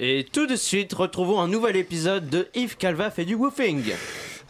Et tout de suite, retrouvons un nouvel épisode de Yves Calva fait du woofing.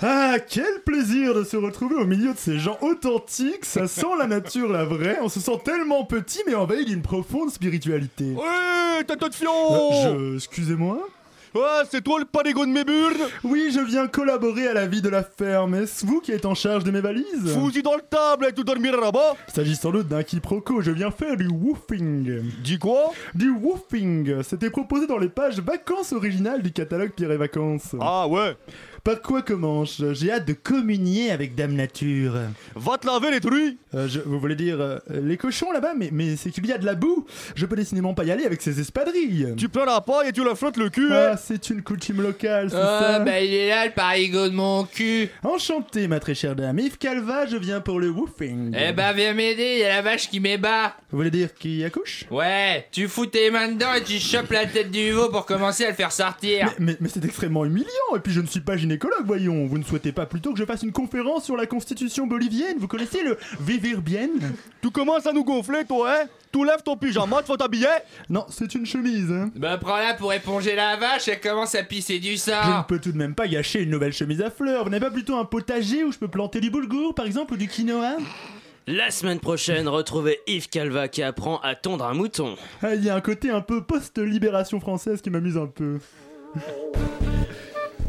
Ah, quel plaisir de se retrouver au milieu de ces gens authentiques, ça sent la nature, la vraie, on se sent tellement petit mais envahi d'une profonde spiritualité. Ouais, tata de fion Euh, je... Excusez-moi Ouais, c'est toi le panigo de mes burnes Oui, je viens collaborer à la vie de la ferme, est-ce vous qui êtes en charge de mes valises Fous-y dans le table et tu dormiras là-bas. Sans doute d'un quiproquo, je viens faire du woofing. Dis quoi? Du woofing, c'était proposé dans les pages vacances originales du catalogue Pierre et Vacances. Ah ouais Par quoi commence J'ai hâte de communier avec Dame Nature. Va te laver les truies Euh, je, vous voulez dire euh, les cochons là-bas Mais, mais c'est qu'il y a de la boue Je peux décidément pas y aller avec ces espadrilles Tu prends la paille et tu la frottes le cul Ah, hein c'est une coutume locale, c'est Ah, ça bah il est là le parigot de mon cul. Enchanté, ma très chère dame. Yves Calva, je viens pour le woofing. Eh bah viens m'aider, y a la vache qui m'ébat. Vous voulez dire qui accouche? Ouais, tu fous tes mains dedans et tu chopes la tête du veau pour commencer à le faire sortir. Mais, mais, mais c'est extrêmement humiliant, et puis je ne suis pas gynécologue, voyons. Vous ne souhaitez pas plutôt que je fasse une conférence sur la constitution bolivienne? Vous connaissez le vivir bien Tu commences à nous gonfler toi hein? Tu lèves ton pyjama, tu faut t'habiller? Non, c'est une chemise. Hein. Bah prends-la pour éponger la vache, elle commence à pisser du Je ne sang. peux tout de même pas gâcher une nouvelle chemise à fleurs. Vous n'avez pas plutôt un potager où je peux planter du boulgour, par exemple, ou du quinoa? La semaine prochaine, retrouvez Yves Calva qui apprend à tondre un mouton. Ah, Il y a un côté un peu post-libération française qui m'amuse un peu.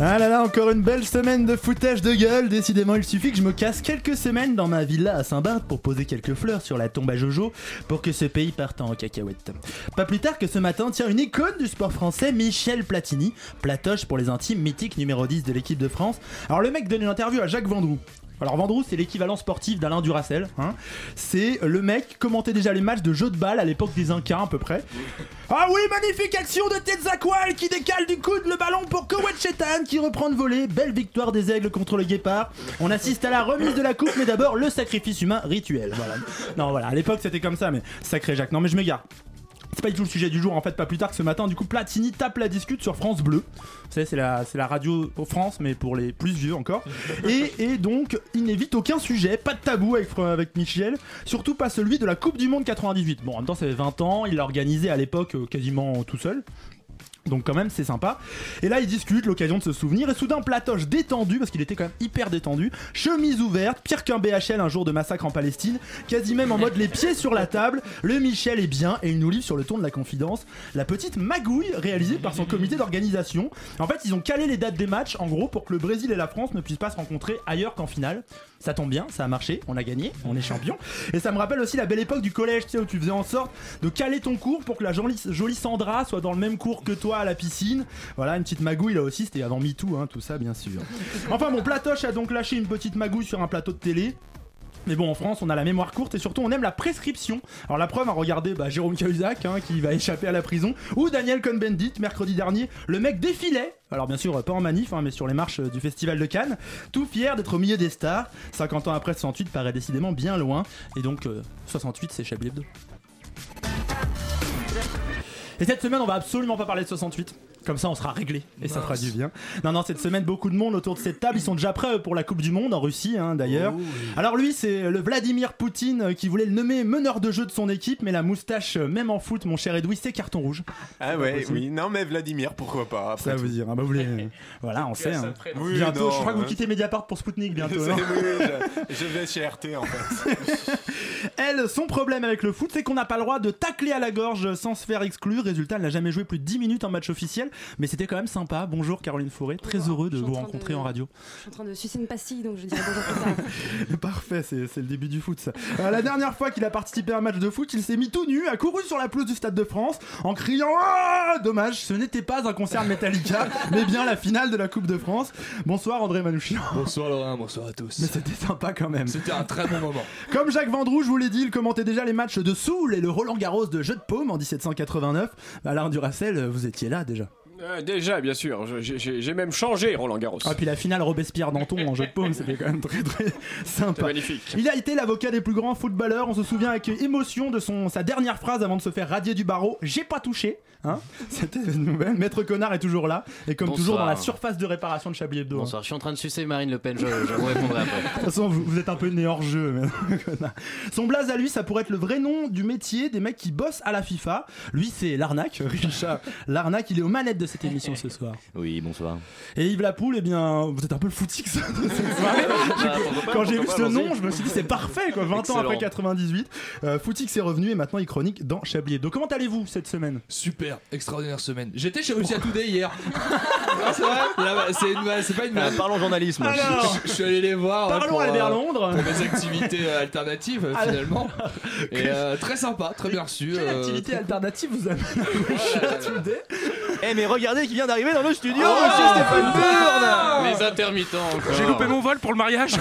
Ah là là, encore une belle semaine de foutage de gueule. Décidément, il suffit que je me casse quelques semaines dans ma villa à Saint-Barth pour poser quelques fleurs sur la tombe à Jojo pour que ce pays parte en cacahuète. Pas plus tard que ce matin, tiens, une icône du sport français, Michel Platini, Platoche pour les intimes, mythique numéro 10 de l'équipe de France. Alors le mec donne une interview à Jacques Vendroux. Alors Vendroux, c'est l'équivalent sportif d'Alain Duracel. Hein. C'est le mec commentait déjà les matchs de jeux de balle à l'époque des Incas à peu près. Ah oui, magnifique action de Tetzaqual qui décale du coude le ballon pour Kowet Chetan qui reprend de voler. Belle victoire des aigles contre le guépard. On assiste à la remise de la coupe, mais d'abord le sacrifice humain rituel. Voilà. Non, voilà, à l'époque c'était comme ça, mais sacré Jacques. Non, mais je m'égare. C'est pas du tout le sujet du jour en fait, pas plus tard que ce matin. Du coup, Platini tape la discute sur France Bleu. Vous savez, c'est la, c'est la radio pour France, mais pour les plus vieux encore. Et, et donc, il n'évite aucun sujet, pas de tabou avec, avec Michel, surtout pas celui de la Coupe du Monde 98. Bon, en même temps, ça fait 20 ans, il l'a organisé à l'époque euh, quasiment tout seul. Donc quand même c'est sympa. Et là ils discutent, l'occasion de se souvenir, et soudain Platoche détendu, parce qu'il était quand même hyper détendu, chemise ouverte, pire qu'un BHL un jour de massacre en Palestine, quasi même en mode les pieds sur la table, le Michel est bien, et il nous livre sur le ton de la confidence la petite magouille réalisée par son comité d'organisation. En fait ils ont calé les dates des matchs en gros pour que le Brésil et la France ne puissent pas se rencontrer ailleurs qu'en finale. Ça tombe bien, ça a marché, on a gagné, on est champion. Et ça me rappelle aussi la belle époque du collège, tu sais, où tu faisais en sorte de caler ton cours pour que la jolie, Sandra soit dans le même cours que toi à la piscine. Voilà, une petite magouille là aussi, c'était avant MeToo, hein, tout ça bien sûr. Enfin bon, Platoche a donc lâché une petite magouille sur un plateau de télé. Mais bon, en France, on a la mémoire courte et surtout, on aime la prescription. Alors, la preuve, à regarder bah, Jérôme Cahuzac, hein, qui va échapper à la prison, ou Daniel Cohn-Bendit, mercredi dernier. Le mec défilait, alors bien sûr, pas en manif, hein, mais sur les marches du Festival de Cannes, tout fier d'être au milieu des stars. 50 ans après 68 paraît décidément bien loin. Et donc, euh, 68, c'est Chablis. Et cette semaine, on va absolument pas parler de 68. Comme ça, on sera réglé et ça fera du bien. Non, non, cette semaine, beaucoup de monde autour de cette table. Ils sont déjà prêts pour la Coupe du Monde en Russie, hein, d'ailleurs. Alors lui, c'est le Vladimir Poutine euh, qui voulait le nommer meneur de jeu de son équipe, mais la moustache, euh, même en foot, mon cher Edoui, c'est carton rouge. Ah ouais, oui. Non, mais Vladimir, pourquoi pas après Ça tout. vous dire. Ah bah, vous voulez... euh, voilà, on sait. hein. Oui, Bientôt, non, je crois que vous hein. quittez Mediapart pour Spoutnik bientôt. Hein. oui, oui, je, je vais chez RT en fait. Elle, son problème avec le foot, c'est qu'on n'a pas le droit de tacler à la gorge sans se faire exclure. Résultat, elle n'a jamais joué plus de 10 minutes en match officiel, mais c'était quand même sympa. Bonjour Caroline Fourré, très heureux de vous rencontrer de- en radio. Je suis en train de sucer une pastille, donc je dirais bonjour plus tard. Parfait, c'est c'est le début du foot ça. Euh, la dernière fois qu'il a participé à un match de foot, il s'est mis tout nu, a couru sur la pelouse du Stade de France en criant Ah Dommage, ce n'était pas un concert de Metallica, mais bien la finale de la Coupe de France. Bonsoir André Manouchian. Bonsoir Laurent, bonsoir à tous. Mais c'était sympa quand même. C'était un très bon moment. Comme Jacques Vendroux, je vous l'ai dit, il commentait déjà les matchs de Soul et le Roland Garros de Jeu de Paume en 1789. Alain Duracel, vous étiez là déjà. Euh, déjà, bien sûr. je- j'ai- même changé Roland Garros. Ah, puis la finale Robespierre-Danton en jeu de paume, c'était quand même très très sympa. Magnifique. Il a été l'avocat des plus grands footballeurs. On se souvient avec émotion de son, sa dernière phrase avant de se faire radier du barreau. J'ai pas touché. Hein C'était une nouvelle. Maître Connard est toujours là. Et comme Bonsoir. toujours dans la surface de réparation de Chablis Hebdo. hein. Bonsoir, je suis en train de sucer Marine Le Pen, je, je vous répondrai après. De toute façon, vous, vous êtes un peu né hors jeu. mais- Connard. Son blaze à lui, ça pourrait être le vrai nom du métier des mecs qui bossent à la FIFA. Lui, c'est l'arnaque. Richard, l'arnaque, il est aux manettes de cette émission ce soir. Oui, bonsoir. Et Yves Lapoule, eh bien, vous êtes un peu le footix de cette soirée. pourquoi pas, Quand j'ai vu ce nom, je me suis dit c'est parfait quoi. 20 ans après 98, euh, Footix est revenu et maintenant il chronique dans Chablis Hebdo. Comment allez-vous cette semaine? Super, extraordinaire semaine. J'étais chez Russia Today hier. Ah, c'est vrai? Bah, C'est une pas une. Ah, parlons journalisme. Alors, je, je suis allé les voir. ouais, Parlons pour, Albert euh, Londres. Pour mes activités euh, alternatives euh, Ah, finalement. Et euh, très sympa, très bien reçu. quelle euh, activité alternative vous amène à Russia Today? Eh, mais regardez qui vient d'arriver dans le studio, Ah, monsieur Stéphane Burn Les intermittents encore. J'ai loupé mon vol pour le mariage.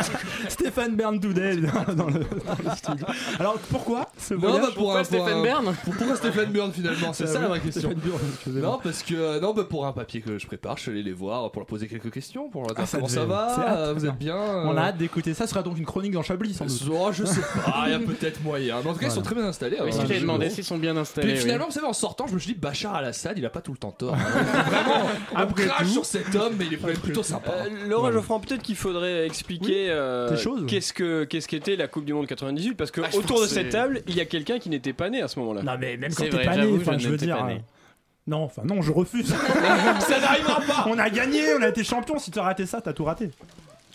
Stéphane Bern Today dans, dans le, dans le studio. Alors pourquoi ce Non, voyage bah pour un, pour Stéphane un- Bern pour- Pourquoi Stéphane Bern finalement? C'est ça la vraie question. Stéphane Bern, excusez-moi. Non, parce que non, bah, pour un papier que je prépare, je suis allé les voir pour leur poser quelques questions, pour leur dire Ah, ça comment devait- ça va, hâte, euh, vous êtes bien. On a euh, hâte d'écouter ça. Ce sera donc une chronique dans Chablis sans doute. Oh, je sais pas, il y a peut-être moyen. Mais en tout cas, ils sont très bien installés. Oui, si j'avais je- demandé s'ils sont bien installés. Puis oui. finalement, vous savez, en sortant, je me suis dit, Bachar al-Assad, il a pas tout le temps tort. Vraiment, on Après crache tout. sur cet homme, mais il est plutôt sympa. Euh, Laura Geoffrand, peut-être qu'il faudrait expliquer euh, Des choses. qu'est-ce que qu'est-ce qu'était la Coupe du Monde 98 parce que Ah, autour de cette table, il y a quelqu'un qui n'était pas né à ce moment-là. Non mais même quand t'es pas né, je je veux dire. pas né. euh, Non, enfin non, je refuse. Ça n'arrivera pas On a gagné, on a été champion. Si tu as raté ça, t'as tout raté.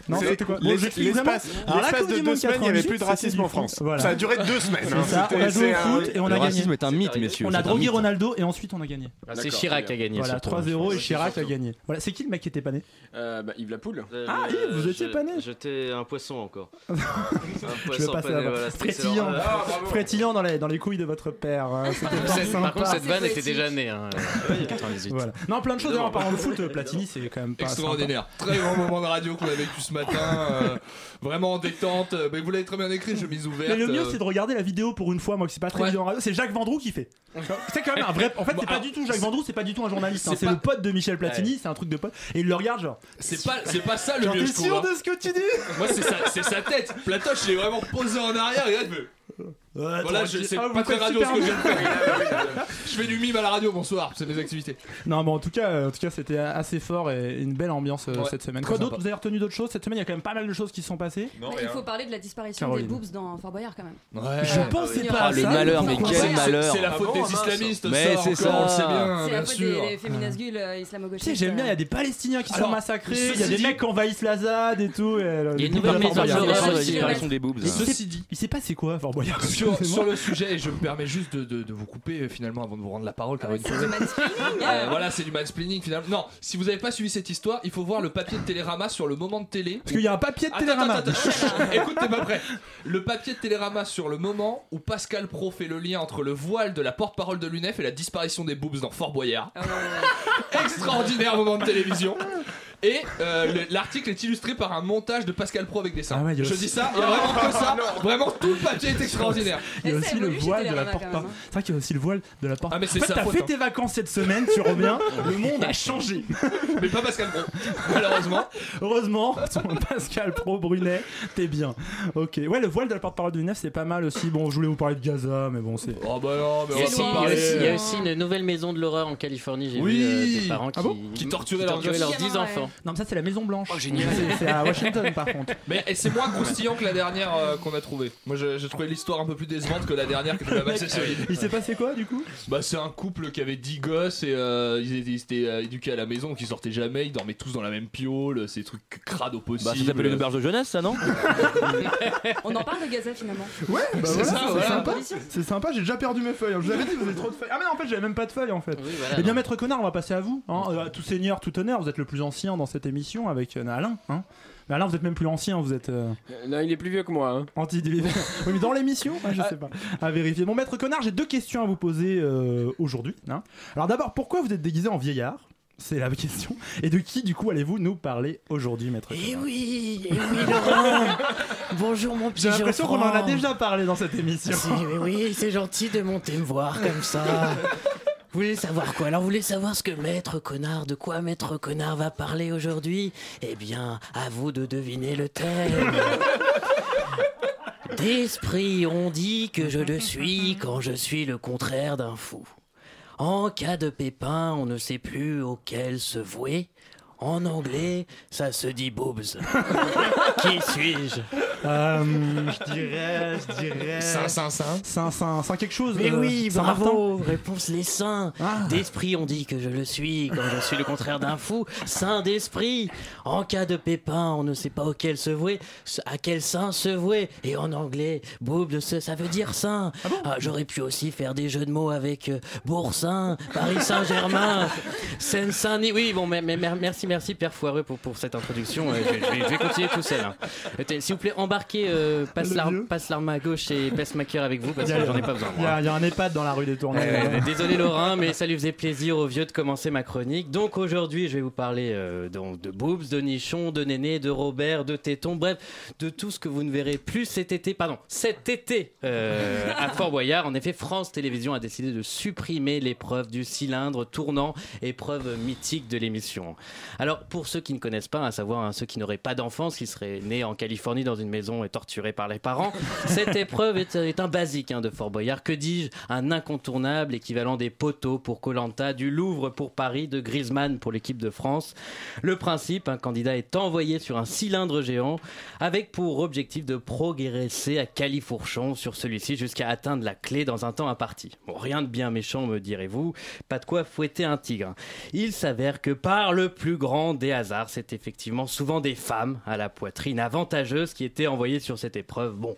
Non, c'était quoi vraiment. L'espace de deux semaines, il n'y avait 98, plus de racisme en. France. Voilà. Ça a duré deux semaines. Hein. ça, on a joué au foot un- et on Le a gagné. racisme est un mythe, messieurs. On a drogué. Ronaldo et ensuite on a gagné. Ah, C'est Chirac qui a gagné. Voilà, surtout. 3-0 et Chirac a gagné. Voilà, c'est qui le mec qui était pas né Euh, bah, Yves Lapoule. Euh, Ah, le- Yves, vous étiez je- pas né J'étais un poisson encore. un poisson frétillant, Euh, frétillant dans les, couilles de votre père. hein. Par contre, cette vanne était déjà née. hein, euh, 98. Voilà. Non, plein de choses. En parlant de foot, Platini, c'est quand même pas. Extraordinaire. Très grand moment de radio qu'on a vécu ce matin. euh, vraiment en détente. euh, Mais vous l'avez très bien écrit, chemise ouverte. Mais le mieux, euh, c'est de regarder la vidéo pour une fois, moi, que c'est pas très Ouais. évident en radio. C'est Jacques Vendroux qui fait. C'est quand même un vrai. En fait, c'est pas Alors, du tout Jacques Vendroux, c'est pas du tout un journaliste. hein. c'est pas- le pote de Michel Platini, c'est un truc de pote. Et il le regarde, genre. C'est pas, c'est pas ça le mieux, t'es sûr hein. de ce que tu dis? Moi, c'est sa, sa tête. Platoche, il est vraiment posé en arrière. Il fait- Ouais, Voilà, je- c'est Ah, pas très radio ce que je viens de faire. Je fais du mime à la radio, bonsoir, c'est mes activités. Non, bon, en tout cas, euh, en tout cas, c'était assez fort et une belle ambiance euh, Ouais, cette semaine. Quoi d'autre. Vous avez retenu d'autres choses cette semaine Il y a quand même pas mal de choses qui se sont passées. Non, Bah, il faut parler de la disparition Caroline. des boobs dans Fort Boyard quand même. Ouais. Je pensais Ah, pas à le ça. malheur, mais quel C'est- malheur. C'est la faute Ah bon, des islamistes, Mais ça, c'est encore, on le ça. sait bien, C'est bien la faute sûr. des, féminasgules euh, islamo-gauchistes. Tu sais, j'aime bien, il y a des Palestiniens qui sont massacrés, il y a des mecs qui envahissent la ZAD et tout. et, Il y a une nouvelle l'horreur Sur la disparition des boobs. Ceci dit, Il s'est passé quoi à Fort Boyard sur, le sujet, et je me permets juste de, de- de vous couper euh, finalement avant de vous rendre la parole, Caroline Fournier. du mansplaining. Euh, voilà, c'est du mansplaining finalement. Non, si vous n'avez pas suivi cette histoire, il faut voir le papier de Télérama sur le moment de télé. Parce qu'il y a un papier de Attends, Télérama. attends, attends, écoute, t'es pas prêt. Le papier de Télérama sur le moment où Pascal Pro fait le lien entre le voile de la porte-parole de l'UNEF et la disparition des boobs dans Fort Boyard. Ah. Extraordinaire moment de télévision. Et euh, le- l'article est illustré par un montage de Pascal Pro avec des seins. Ah ouais, il y a Je aussi- dis ça, il y a vraiment que ça. Vraiment, tout le papier est extraordinaire. Il y a aussi le voile de la porte. C'est vrai qu'il y a aussi le voile de la porte Ah, mais c'est En fait, sa t'as faute, fait hein. tes vacances cette semaine, tu reviens, le monde a changé. Mais pas Pascal Pro, malheureusement. Heureusement, ton Pascal Pro Brunet, t'es bien. Ok, ouais, le voile de la porte-parole du 9, c'est pas mal aussi. Bon, je voulais vous parler de Gaza, mais bon, c'est. Oh bah non, mais Il y, a on aussi, il y pas a parler. aussi- il y a aussi une nouvelle maison de l'horreur en Californie. J'ai Oui. vu euh, des parents qui, Ah bon Qui torturaient leurs leurs gosses. 10 enfants. Non, mais ça, c'est la Maison Blanche. Oh, génial. C'est- C'est à Washington, par contre. Mais et c'est moins croustillant que la dernière euh, qu'on a trouvée. Moi je- j'ai trouvé l'histoire un peu plus décevante que la dernière qui était quand même assez solide. Il s'est passé quoi, du coup? Bah c'est un couple qui avait 10 gosses et euh, ils étaient, ils étaient, euh, éduqués à la maison, qui sortaient jamais, ils dormaient tous dans la même piole, ces trucs crades au possible. Bah, ça s'appelle une auberge de jeunesse, ça, non? On en parle de Gaza finalement. Ouais, bah C'est voilà, ça, c'est voilà. sympa. C'est sympa, j'ai déjà perdu mes feuilles. Je vous avais dit, vous avez trop de feuilles. Ah, mais non, en fait, j'avais même pas de feuilles, en fait. Oui, voilà, Eh bien, non. maître connard, on va passer à vous. Hein. Euh, tout seigneur, tout honneur, vous êtes le plus ancien dans cette émission avec euh, Alain. Hein. Mais Alain, vous êtes même plus ancien, vous êtes euh, Euh, Non, il est plus vieux que moi. hein. anti oui, mais dans l'émission Ah, Je sais pas. À vérifier. Bon, maître connard, j'ai deux questions à vous poser euh, aujourd'hui. hein. Alors, d'abord, pourquoi vous êtes déguisé en vieillard? C'est la question. Et de qui, du coup, allez-vous nous parler aujourd'hui, maître Eh Connard? oui, eh oui, Laurent. Bonjour mon petit J'ai l'impression qu'on en a déjà parlé dans cette émission. Si, oui, oui, c'est gentil de monter me voir comme ça. Vous voulez savoir quoi? Alors, vous voulez savoir ce que Maître Connard, de quoi Maître Connard va parler aujourd'hui? Eh bien, à vous de deviner le thème. D'esprit, on dit que je le suis quand je suis le contraire d'un fou. En cas de pépin, on ne sait plus auquel se vouer. En anglais, ça se dit boobs. Qui suis-je? Euh, je dirais, je dirais. Saint, Saint, Saint. Saint, Saint, Saint quelque chose. Mais euh, oui, bravo Réponse les saints Ah. D'esprit, on dit que je le suis quand je suis le contraire d'un fou. Saint d'esprit En cas de pépin, on ne sait pas auquel se vouer, à quel saint se vouer. Et en anglais, boobs, ça ça veut dire saint. Ah, J'aurais pu aussi faire des jeux de mots avec euh, Boursin, Paris Saint-Germain, Seine-Saint-Denis. Oui, bon, mais, mais mer- merci, merci, Père Foireux, pour, pour cette introduction. Euh, je, je vais, je vais continuer tout seul. hein. Euh, S'il vous plaît, embarquez euh, passe l'arme passe à gauche et Pacemaker avec vous, parce que j'en ai pas besoin. Il y, a- un EHPAD dans la rue des Tournées. Ouais, ouais, désolé Laurent, mais ça lui faisait plaisir aux vieux de commencer ma chronique. Donc aujourd'hui, je vais vous parler euh, donc, de boobs, de nichons, de néné, de Robert, de tétons, bref, de tout ce que vous ne verrez plus cet été, pardon, cet été euh, à Fort Boyard. En effet, France Télévisions a décidé de supprimer l'épreuve du cylindre tournant, épreuve mythique de l'émission. Alors pour ceux qui ne connaissent pas, à savoir hein, ceux qui n'auraient pas d'enfance, qui seraient nés en Californie dans une maison et torturés par les parents, cette épreuve est, est un basique hein, de Fort Boyard. Que dis-je? Un incontournable équivalent des poteaux pour Colanta, du Louvre pour Paris, de Griezmann pour l'équipe de France. Le principe, un candidat est envoyé sur un cylindre géant avec pour objectif de progresser à califourchon sur celui-ci jusqu'à atteindre la clé dans un temps imparti. Bon, rien de bien méchant me direz-vous, pas de quoi fouetter un tigre. Il s'avère que par le plus grand des hasards, c'est effectivement souvent des femmes à la poitrine avantageuse qui étaient envoyées sur cette épreuve. Bon,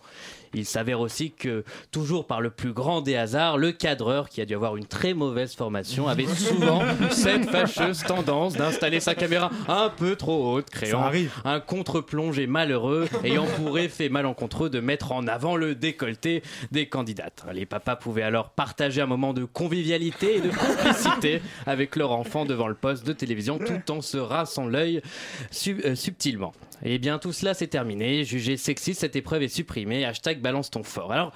il s'avère aussi que, toujours par le plus grand des hasards, le cadreur, qui a dû avoir une très mauvaise formation, avait souvent cette fâcheuse tendance d'installer sa caméra un peu trop haute, créant un contre-plongé malheureux, ayant pour effet malencontreux de mettre en avant le décolleté des candidates. Les papas pouvaient alors partager un moment de convivialité et de complicité avec leur enfant devant le poste de télévision, tout en se rinçant l'œil euh, subtilement. Et bien tout cela c'est terminé, jugé sexiste, cette épreuve est supprimée, hashtag balance ton fort. Alors,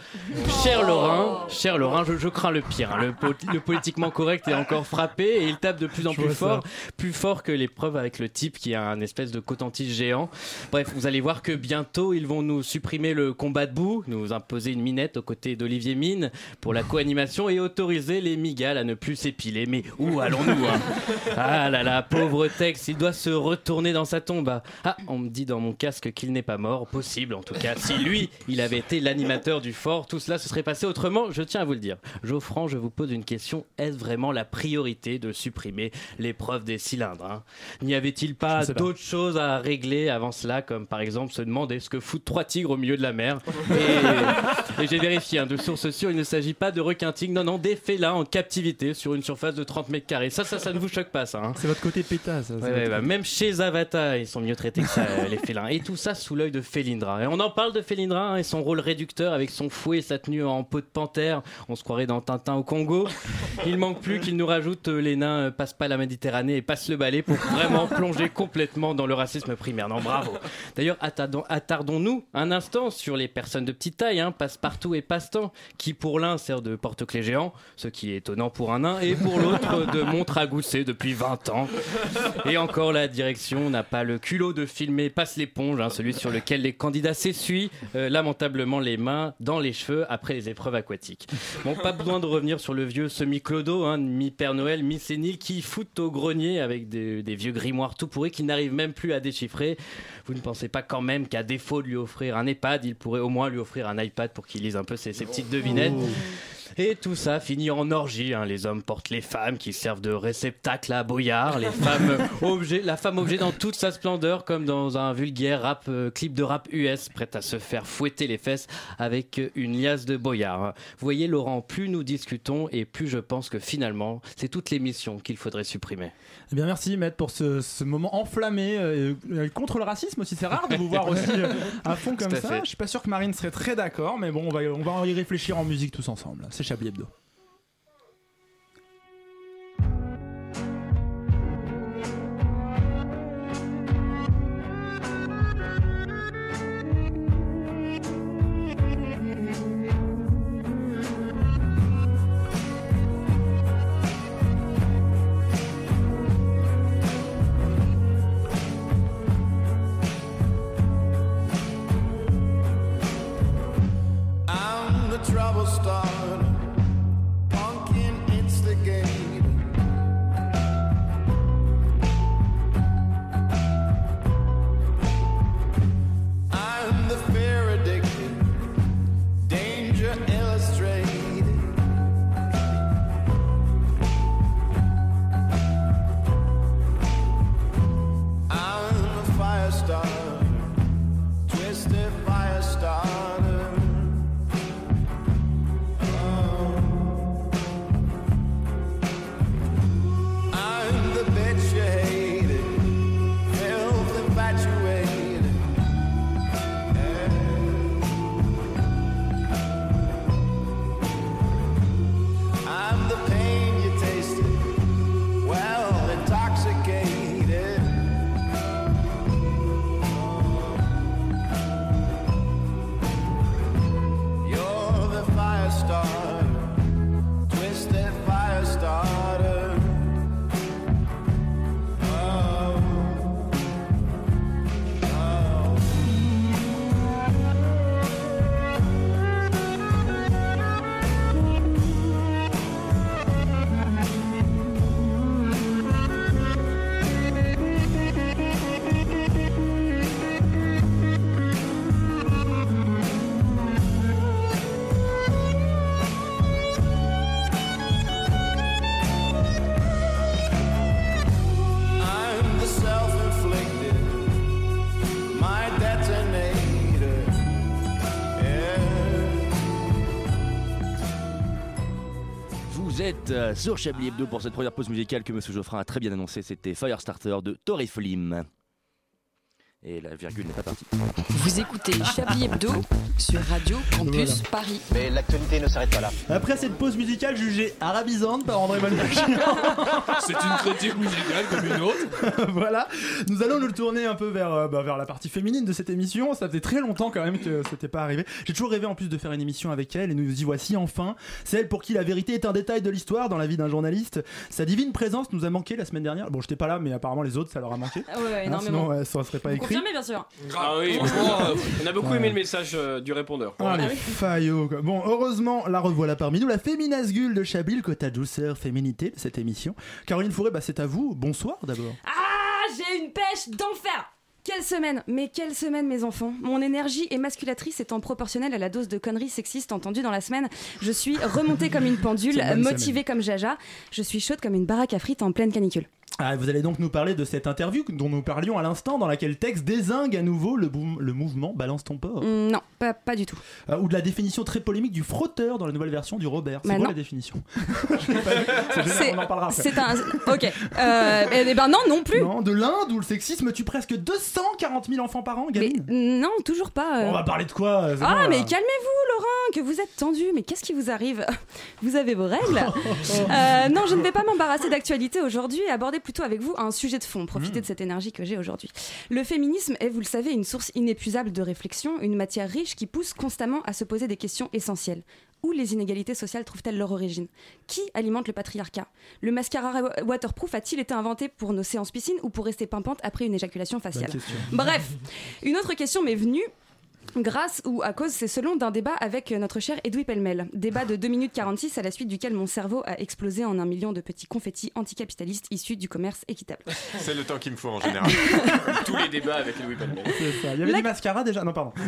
cher Laurent, cher Laurent, je, je crains le pire, hein. le, po- le politiquement correct est encore frappé et il tape de plus en Je plus vois fort, plus fort que l'épreuve avec le type qui a un espèce de coton-tige géant. Bref, vous allez voir que bientôt ils vont nous supprimer le combat debout, nous imposer une minette aux côtés d'Olivier Mine pour la co-animation et autoriser les migales à ne plus s'épiler. Mais où allons-nous hein? Ah là là, pauvre Tex, il doit se retourner dans sa tombe. Ah, on me dit dans mon casque qu'il n'est pas mort, possible en tout cas. Si lui, il avait été l'animateur du fort, tout cela se serait passé autrement, je tiens à vous le dire. Geoffrand, je vous pose une question, est-ce vraiment la priorité de supprimer l'épreuve des cylindres hein? N'y avait-il pas, d'autres choses à régler avant cela, comme par exemple se demander ce que foutent trois tigres au milieu de la mer? Et, et j'ai vérifié, hein, de sources sûres, il ne s'agit pas de requins tigres, non, non, des félins en captivité sur une surface de 30 mètres carrés. Ça, ça, ça ne vous choque pas, ça hein? C'est votre côté pétasse. ça, c'est Ouais, ouais, votre- bah, même chez Zavata, ils sont mieux traités que ça, euh, les félins. Et tout ça sous l'œil de Félindra. Et on en parle de Félindra et son rôle réducteur avec son fouet et sa tenue en peau de panthère. On se croirait dans Tintin au Congo. Il manque plus qu'il nous rajoute euh, les nains euh, passent pas la Méditerranée et passent le balai pour vraiment plonger complètement dans le racisme primaire. Non, bravo. D'ailleurs, attardons- attardons-nous un instant sur les personnes de petite taille, hein, passe-partout et passe-temps, qui pour l'un sert de porte-clés géant, ce qui est étonnant pour un nain, et pour l'autre de montre à gousset depuis 20 ans. Et encore, la direction n'a pas le culot de filmer Passe l'éponge, hein, celui sur lequel les candidats s'essuient euh, lamentablement les mains dans les cheveux après les épreuves aquatiques. Bon, pas besoin de revenir sur le vieux semi-clodo, hein, mi-Père Noël, mi-sénile, qui fout au grenier avec des, vieux grimoires tout pourris qui n'arrivent même plus à déchiffrer. Vous ne pensez pas quand même qu'à défaut de lui offrir un EHPAD, il pourrait au moins lui offrir un iPad pour qu'il lise un peu ses, ses petites devinettes et tout ça finit en orgie. hein. Les hommes portent les femmes qui servent de réceptacle à boyard. Les femmes objets, la femme objet dans toute sa splendeur, comme dans un vulgaire rap, euh, clip de rap US, prête à se faire fouetter les fesses avec une liasse de boyard. hein. Vous voyez, Laurent, plus nous discutons et plus je pense que finalement, c'est toute l'émission qu'il faudrait supprimer. Eh bien, merci, Maître, pour ce, ce moment enflammé euh, euh, contre le racisme aussi. C'est rare de vous voir aussi euh, à fond comme à ça. fait. Je suis pas sûr que Marine serait très d'accord, mais bon, on va, on va y réfléchir en musique tous ensemble. C'est Chablis Hebdo. Sur Chablis Hebdo pour cette première pause musicale que Monsieur Geoffrin a très bien annoncé. C'était Firestarter de Tori Flim. Et la virgule n'est pas partie. Vous écoutez Chablis Hebdo sur Radio Campus Paris. Mais l'actualité ne s'arrête pas là. Après cette pause musicale jugée arabisante par André Malnachy, C'est une critique musicale comme une autre. voilà, nous allons nous tourner un peu vers, euh, bah, vers la partie féminine de cette émission. Ça faisait très longtemps quand même que c'était pas arrivé. J'ai toujours rêvé en plus de faire une émission avec elle et nous y voici enfin. Celle pour qui la vérité est un détail de l'histoire dans la vie d'un journaliste. Sa divine présence nous a manqué la semaine dernière. Bon, j'étais pas là, mais apparemment les autres ça leur a manqué. Ah ouais, Hein, énormément. sinon, ouais, ça serait pas écrit. Bien sûr. Ah oui, Franchement, euh, on a beaucoup aimé le message euh, du répondeur. Ah, les faillots, quoi. Bon, heureusement, la revoilà parmi nous, la féminasgule de Chablis, le quota douceur, féminité de cette émission. Caroline Fourré, bah, c'est à vous. Bonsoir d'abord. Ah, j'ai une pêche d'enfer quelle semaine Mais quelle semaine, mes enfants Mon énergie est masculatrice étant proportionnelle à la dose de conneries sexistes entendues dans la semaine. Je suis remontée comme une pendule, motivée comme Jaja. Je suis chaude comme une baraque à frites en pleine canicule. Ah, vous allez donc nous parler de cette interview dont nous parlions à l'instant, dans laquelle Tex désingue à nouveau le, mouvement Balance ton porc. Mm, non, pas, pas du tout. Euh, ou de la définition très polémique du frotteur dans la nouvelle version du Robert. C'est Bah quoi non. la définition. C'est on en parlera après. C'est un. Ok. Euh, eh eh ben non, non plus. Non, de l'Inde où le sexisme tue presque 240 000 enfants par an, Mais gamine. non, toujours pas. euh. On va parler de quoi euh, Ah, mais calmez-vous, Laurent, que vous êtes tendu. Mais qu'est-ce qui vous arrive? Vous avez vos règles Non, je ne vais pas m'embarrasser d'actualité aujourd'hui et aborder plutôt avec vous un sujet de fond. Profitez de cette énergie que j'ai aujourd'hui. Le féminisme est, vous le savez, une source inépuisable de réflexion, une matière riche qui pousse constamment à se poser des questions essentielles. Où les inégalités sociales trouvent-elles leur origine? Qui alimente le patriarcat? Le mascara wa- waterproof a-t-il été inventé pour nos séances piscine ou pour rester pimpante après une éjaculation faciale? Bref, une autre question m'est venue. Grâce ou à cause, c'est selon d'un débat avec euh, notre cher Edoui Pellemel. Débat de 2 minutes 46 à la suite duquel mon cerveau a explosé en un million de petits confettis anticapitalistes issus du commerce équitable. C'est le temps qu'il me faut en général. Tous les débats avec. C'est ça. Il y avait La- du mascara déjà Non, pardon.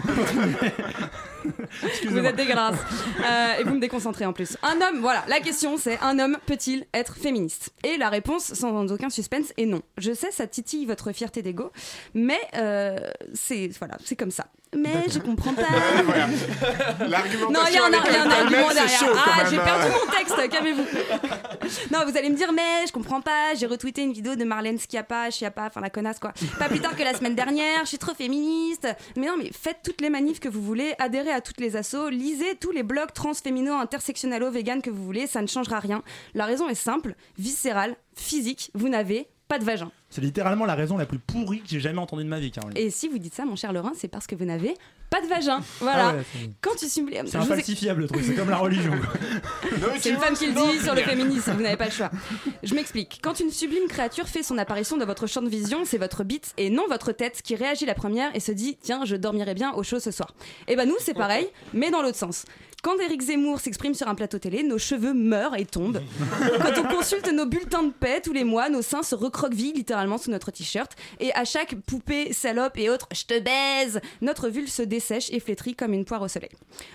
Vous êtes dégueulasse. Euh, et vous me déconcentrez en plus. Un homme, voilà, la question c'est un homme peut-il être féministe? Et la réponse, sans aucun suspense, est non. Je sais, ça titille votre fierté d'ego, mais euh, c'est voilà, c'est comme ça. Mais je comprends pas. L'argumentation. Non, il y a un, y a un argument derrière. chaud, Ah, j'ai hein. perdu mon texte, calmez-vous. Non, vous allez me dire, mais je comprends pas, j'ai retweeté une vidéo de Marlène Schiappa, Schiappa, enfin la connasse quoi. Pas plus tard que la semaine dernière, je suis trop féministe. Mais non, mais faites toutes les manifs que vous voulez, adhérez à toutes les assos, lisez tous les blogs trans, féminaux, intersectionnalo, vegan que vous voulez, ça ne changera rien. La raison est simple, viscérale, physique, vous n'avez pas de vagin. C'est littéralement la raison la plus pourrie que j'ai jamais entendue de ma vie, Caroline. Et si vous dites ça, mon cher Laurent, c'est parce que vous n'avez pas de vagin. Voilà. Ah ouais, c'est- Quand tu simules. C'est ai- infalsifiable le truc, c'est comme la religion. C'est une femme qui le dit sur le féminisme, vous n'avez pas le choix. Je m'explique. Quand une sublime créature fait son apparition dans votre champ de vision, c'est votre bite et non votre tête qui réagit la première et se dit Tiens, je dormirai bien au chaud ce soir. Et ben nous, c'est pareil, mais dans l'autre sens. Quand Éric Zemmour s'exprime sur un plateau télé, nos cheveux meurent et tombent. Quand on consulte nos bulletins de paix tous les mois, nos seins se recroquevillent littéralement sous notre t-shirt. Et à chaque poupée, salope et autres je te baise, notre vulve se dessèche et flétrit comme une poire au soleil.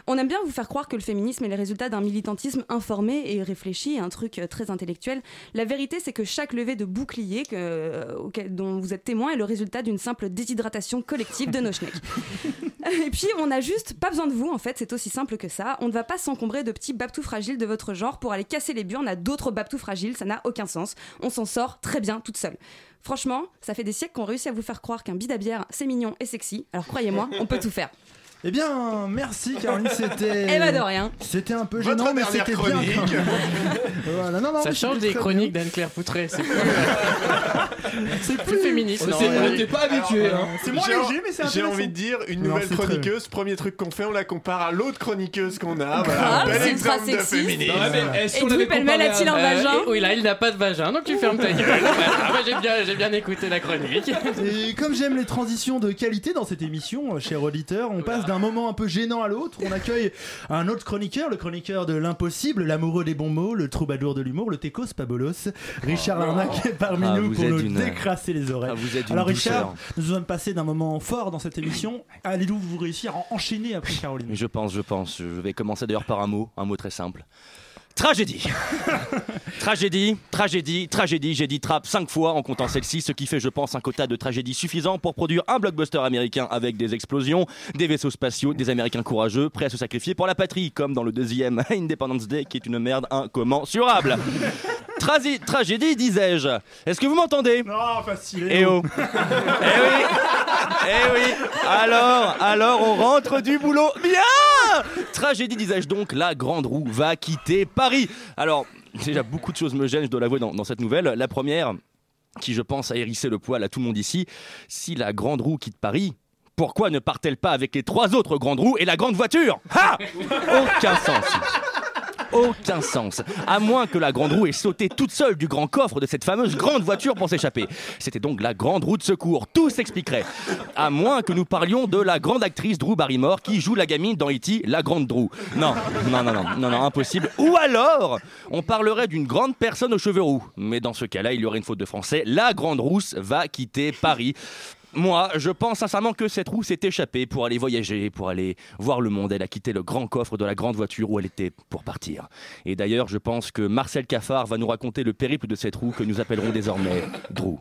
On aime bien vous faire croire que le féminisme est le résultat d'un militantisme informé et réfléchi, un truc euh, très intellectuel. La vérité, c'est que chaque levée de bouclier que- euh, auquel- dont vous êtes témoin est le résultat d'une simple déshydratation collective de nos schnecks. Et puis, on n'a juste pas besoin de vous, en fait, c'est aussi simple que ça. On ne va pas s'encombrer de petits babtous fragiles de votre genre pour aller casser les burnes à d'autres babtous fragiles, ça n'a aucun sens. On s'en sort très bien toute seule. Franchement, ça fait des siècles qu'on réussit à vous faire croire qu'un bid à bière, c'est mignon et sexy. Alors croyez-moi, on peut tout faire. Eh bien, merci Caroline, c'était. Eh ben, de rien. C'était un peu Votre gênant, mais c'était bien. chronique. quand même. voilà, non, non, Ça change c'était des chroniques d'Anne-Claire Poutré. C'est plus, C'est plus féministe. non. On n'était pas habitué. hein. C'est moins J'ai- léger, mais c'est J'ai envie de dire, une Non, nouvelle chroniqueuse, premier truc qu'on fait, on la compare à l'autre chroniqueuse qu'on a. Voilà, Grave, bel c'est exemple ultra de. Non, mais, si Et Louis Pellemel a-t-il un vagin oui, là, il n'a pas de vagin, donc tu fermes ta gueule. Voilà, moi, j'ai bien, j'ai bien écouté la chronique. Et comme j'aime les transitions de qualité dans cette émission, euh, cher auditeur, on passe d'un moment un peu gênant à l'autre. On accueille un autre chroniqueur, le chroniqueur de l'impossible, l'amoureux des bons mots, le troubadour de l'humour, le Tecos Pabolos. Richard Larnac est parmi Ah, nous pour êtes décrasser les oreilles. Ah, vous êtes Alors. Richard, nous sommes passés d'un moment fort dans cette émission. Allez-vous vous réussir à en- enchaîner après Caroline? Je pense, je pense. Je vais commencer d'ailleurs par un mot, un mot très simple. Tragédie. tragédie, tragédie, tragédie. J'ai dit trappe 5 fois en comptant celle-ci, ce qui fait, je pense, un quota de tragédie suffisant pour produire un blockbuster américain avec des explosions, des vaisseaux spatiaux, des Américains courageux, prêts à se sacrifier pour la patrie, comme dans le deuxième Independence Day, qui est une merde incommensurable. Trasi- tragédie, disais-je. Est-ce que vous m'entendez? Non, facile. Eh oh. Eh oui. Eh oui. Alors, alors on rentre du boulot. Bien. Tragédie, disais-je donc, la grande roue va quitter Paris. Alors, déjà beaucoup de choses me gênent, je dois l'avouer, dans, dans cette nouvelle. La première, qui je pense a hérissé le poil à tout le monde ici, si la grande roue quitte Paris. Pourquoi ne part-elle pas avec les trois autres grandes roues et la grande voiture? Ha Aucun sens aucun sens. À moins que la grande roue ait sauté toute seule du grand coffre de cette fameuse grande voiture pour s'échapper. C'était donc la grande roue de secours. Tout s'expliquerait. À moins que nous parlions de la grande actrice Drew Barrymore qui joue la gamine dans E.T. La Grande Drew. Non, non, non, non, non, non, impossible. Ou alors, on parlerait d'une grande personne aux cheveux roux. Mais dans ce cas-là, il y aurait une faute de français. La grande rousse va quitter Paris. Moi, je pense sincèrement que cette roue s'est échappée pour aller voyager, pour aller voir le monde. Elle a quitté le grand coffre de la grande voiture où elle était pour partir. Et d'ailleurs, je pense que Marcel Cafard va nous raconter le périple de cette roue que nous appellerons désormais Drew.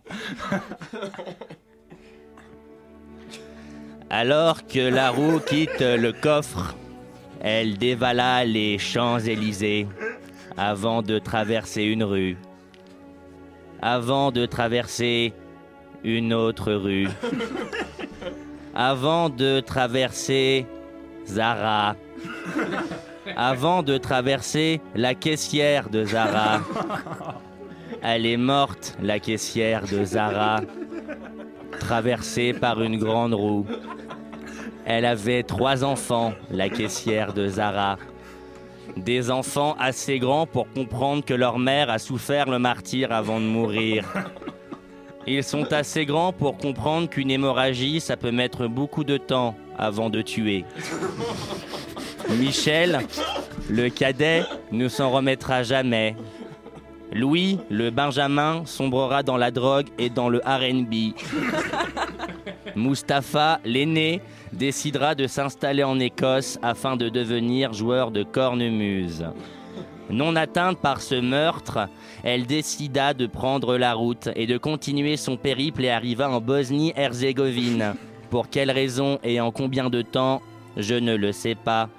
Alors que la roue quitte le coffre, elle dévala les Champs-Élysées avant de traverser une rue. Avant de traverser une autre rue. Avant de traverser Zara. Avant de traverser la caissière de Zara. Elle est morte, la caissière de Zara, traversée par une grande roue. Elle avait trois enfants, la caissière de Zara. Des enfants assez grands pour comprendre que leur mère a souffert le martyr avant de mourir. Ils sont assez grands pour comprendre qu'une hémorragie, ça peut mettre beaucoup de temps avant de tuer. Michel, le cadet, ne s'en remettra jamais. Louis, le Benjamin, sombrera dans la drogue et dans le RB. Mustapha, l'aîné, décidera de s'installer en Écosse afin de devenir joueur de cornemuse. Non atteinte par ce meurtre, elle décida de prendre la route et de continuer son périple et arriva en Bosnie-Herzégovine. Pour quelle raison et en combien de temps, je ne le sais pas.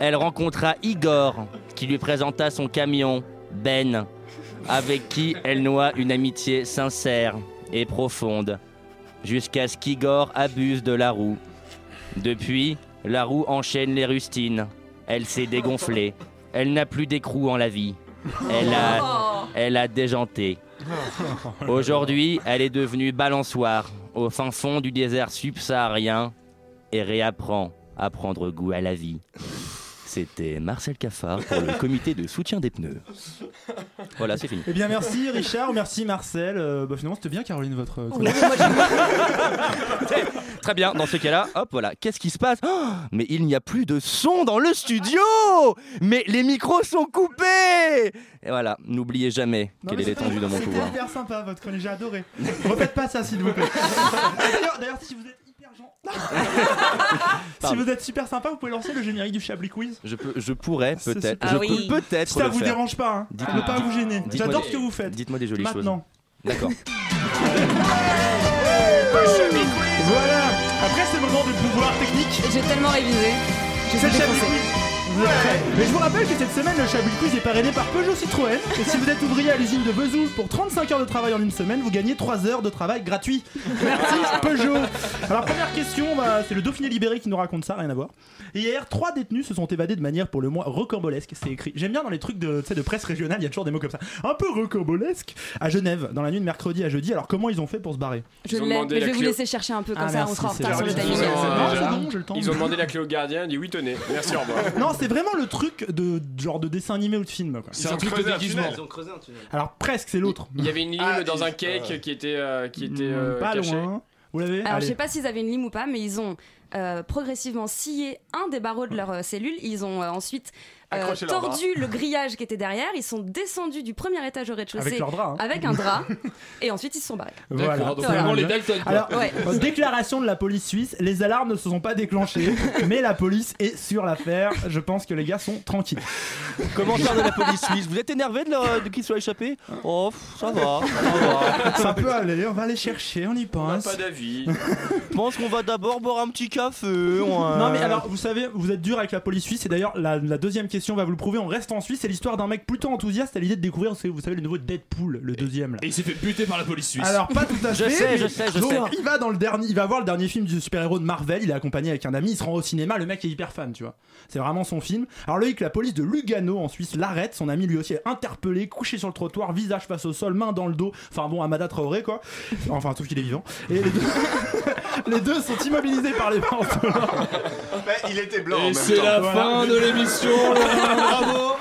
Elle rencontra Igor, qui lui présenta son camion, Ben, avec qui elle noua une amitié sincère et profonde, jusqu'à ce qu'Igor abuse de la roue. Depuis, la roue enchaîne les rustines. Elle s'est dégonflée. Elle n'a plus d'écrou en la vie. Elle a, elle a déjanté. Aujourd'hui, elle est devenue balançoire au fin fond du désert subsaharien et réapprend à prendre goût à la vie. C'était Marcel Cafard pour le comité de soutien des pneus. Voilà, c'est fini. Eh bien, merci Richard, merci Marcel. Euh, bah, finalement, c'était bien, Caroline, votre. euh, Très bien, dans ce cas-là, hop, voilà. Qu'est-ce qui se passe? Oh, Mais il n'y a plus de son dans le studio Mais les micros sont coupés Et voilà, n'oubliez jamais Non, quelle mais est l'étendue de mon C'était pouvoir. hyper sympa, votre chronique, j'ai adoré. Refaites pas ça, s'il vous plaît. D'ailleurs- D'ailleurs, si vous êtes si vous êtes super sympa, vous pouvez lancer le générique du Chablis Quiz. Je, peux, je pourrais peut-être, je Ah oui. peux peut-être Si ça le vous faire. dérange pas, hein. Ne pas vous gêner. J'adore ce que vous faites. Dites-moi des jolies choses. Maintenant. D'accord. Voilà. Après, c'est le moment de pouvoir technique. J'ai tellement révisé. C'est le Chablis. Quiz. Vous êtes prêts Mais je vous rappelle que cette semaine, le Chablis Quiz est parrainé par Peugeot Citroën. Et si vous êtes ouvrier à l'usine de Vesoul pour 35 heures de travail en une semaine, vous gagnez 3 heures de travail gratuit. Merci Peugeot. Alors, première question, bah, c'est le Dauphiné libéré qui nous raconte ça, rien à voir. Hier, trois détenus se sont évadés de manière pour le moins rocambolesque. C'est écrit. J'aime bien dans les trucs de, tu sais, de presse régionale, il y a toujours des mots comme ça. Un peu rocambolesque. À Genève, dans la nuit de mercredi à jeudi. Alors, comment ils ont fait pour se barrer? Je l'ai, mais je vais vous laisser chercher un peu comme Ah, ça, on sera en retard sur le gentil. timing. Ils ont, ils demandé la clé au gardien, il dit oui, tenez, merci, au revoir. Non, c'est vraiment le truc de genre de dessin animé ou de film. quoi. C'est un truc de déguisement. Alors presque, c'est l'autre. Il y avait une lime Ah, dans un cake qui était, euh, qui était Hmm, euh, pas cachée. loin. Vous l'avez Alors je Allez. sais pas s'ils avaient une lime ou pas, mais ils ont euh, progressivement scié un des barreaux de leur euh, cellule. Ils ont euh, ensuite euh, tordu le grillage qui était derrière. Ils sont descendus du premier étage au rez-de-chaussée Avec leur drap, hein. avec un drap. et ensuite, ils se sont barrés. Voilà. D'accord, donc Voilà. vraiment les Dalton. Alors, Ouais. euh, déclaration de la police suisse, les alarmes ne se sont pas déclenchées, mais la police est sur l'affaire. Je pense que les gars sont tranquilles. Commentaire de la police suisse? Vous êtes énervé de, leur- de qu'ils soient échappés? Oh, pff, ça va. Ça va. Ça peut aller, on va les chercher, on y On n'a pense. pas d'avis. Je pense qu'on va d'abord boire un petit café. ouais. Non mais alors vous savez, vous êtes dur avec la police suisse et d'ailleurs la, la deuxième question va vous le prouver, on reste en Suisse, c'est l'histoire d'un mec plutôt enthousiaste à l'idée de découvrir, vous savez, le nouveau Deadpool, le deuxième là. Et il s'est fait buter par la police suisse. Alors pas tout à Je fait. sais, mais je sais, je donc, sais. Il va dans le dernier, il va voir le dernier film du super-héros de Marvel. Il est accompagné avec un ami. Il se rend au cinéma. Le mec est hyper fan, tu vois. C'est vraiment son film. Alors Loïc, la police de Lugano en Suisse l'arrête. Son ami lui aussi est interpellé, couché sur le trottoir, visage face au sol, main dans le dos. Enfin bon, Amada Traoré quoi. Enfin sauf qu'il est vivant. Et les deux, les deux sont immobilisés par les forces de l'ordre. Bah, il était blanc Et c'est la Voilà. fin de l'émission, bravo.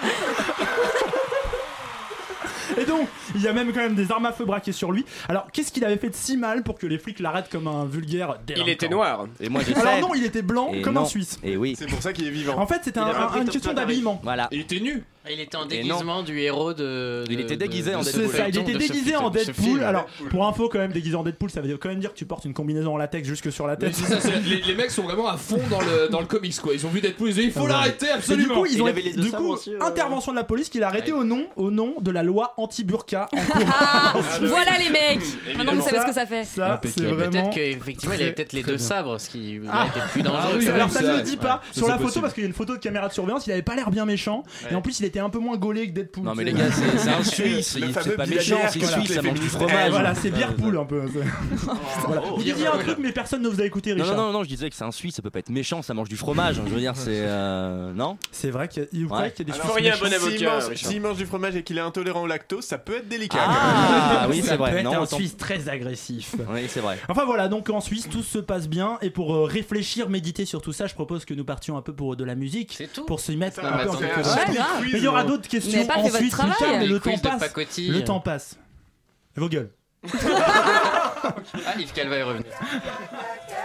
Et donc, il y a même quand même des armes à feu braquées sur lui. Alors, qu'est-ce qu'il avait fait de si mal pour que les flics l'arrêtent comme un vulgaire délinquant Il était noir. Et moi je Alors non, il était blanc Et comme non. un Suisse. Et oui. C'est pour ça qu'il est vivant. En fait, c'était un- une question d'habillement. Voilà. Il était nu Il était en déguisement du héros de. Il était déguisé de- en Deadpool. ça, il était de ce déguisé en Deadpool. film. Alors, pour info, quand même, déguisé en Deadpool, ça veut quand même dire que tu portes une combinaison en latex jusque sur la Mais tête. c'est ça, les, les mecs sont vraiment à fond dans le, dans le comics quoi. Ils ont vu Deadpool, ils ont dit il faut l'arrêter Et du absolument. coup, ils Il ont du coup aussi, euh. intervention de la police qui l'a arrêté au nom au nom de la loi anti-burqa en cours. Ah, voilà les mecs Maintenant vous savez ce que ça fait. Ça, c'est vraiment. Peut-être qu'effectivement, il avait peut-être les deux bien. sabres, ce qui Ah. était plus Ah dangereux. oui, que- Alors ça ne le dit pas ouais. sur la photo parce qu'il y a une photo de caméra de surveillance, il avait pas l'air bien méchant et en plus il était un peu moins gaulé que Deadpool. Non mais les gars, c'est un Suisse. Il- C'est pas méchant, c'est Suisse, ça mange du fromage. voilà, c'est bière poule un peu. Vous disiez un truc mais personne ne vous a écouté Non, Richard. non, non, non, je disais que c'est un Suisse, ça peut pas être méchant, ça mange du fromage. Je veux dire, c'est. euh, Non? C'est vrai qu'il y a, des bon avocat, mange, Richard. s'il mange du fromage et qu'il est intolérant au lactose, ça peut être délicat. Ah oui, Ça c'est peut vrai. être Non, un autant- Suisse très agressif. Oui, c'est vrai. Enfin voilà, donc en Suisse tout se passe bien et pour euh, réfléchir, méditer sur tout ça, je propose que nous partions un peu pour de la musique, C'est tout. pour se mettre Ça, un peu en quelque sorte. Mais il y aura d'autres questions n'avez pas fait votre ensuite, travail. Richard, mais Les le quiz temps de passe. pacotille. Le temps passe. Vos gueules. Ah, Yves Calva est revenu.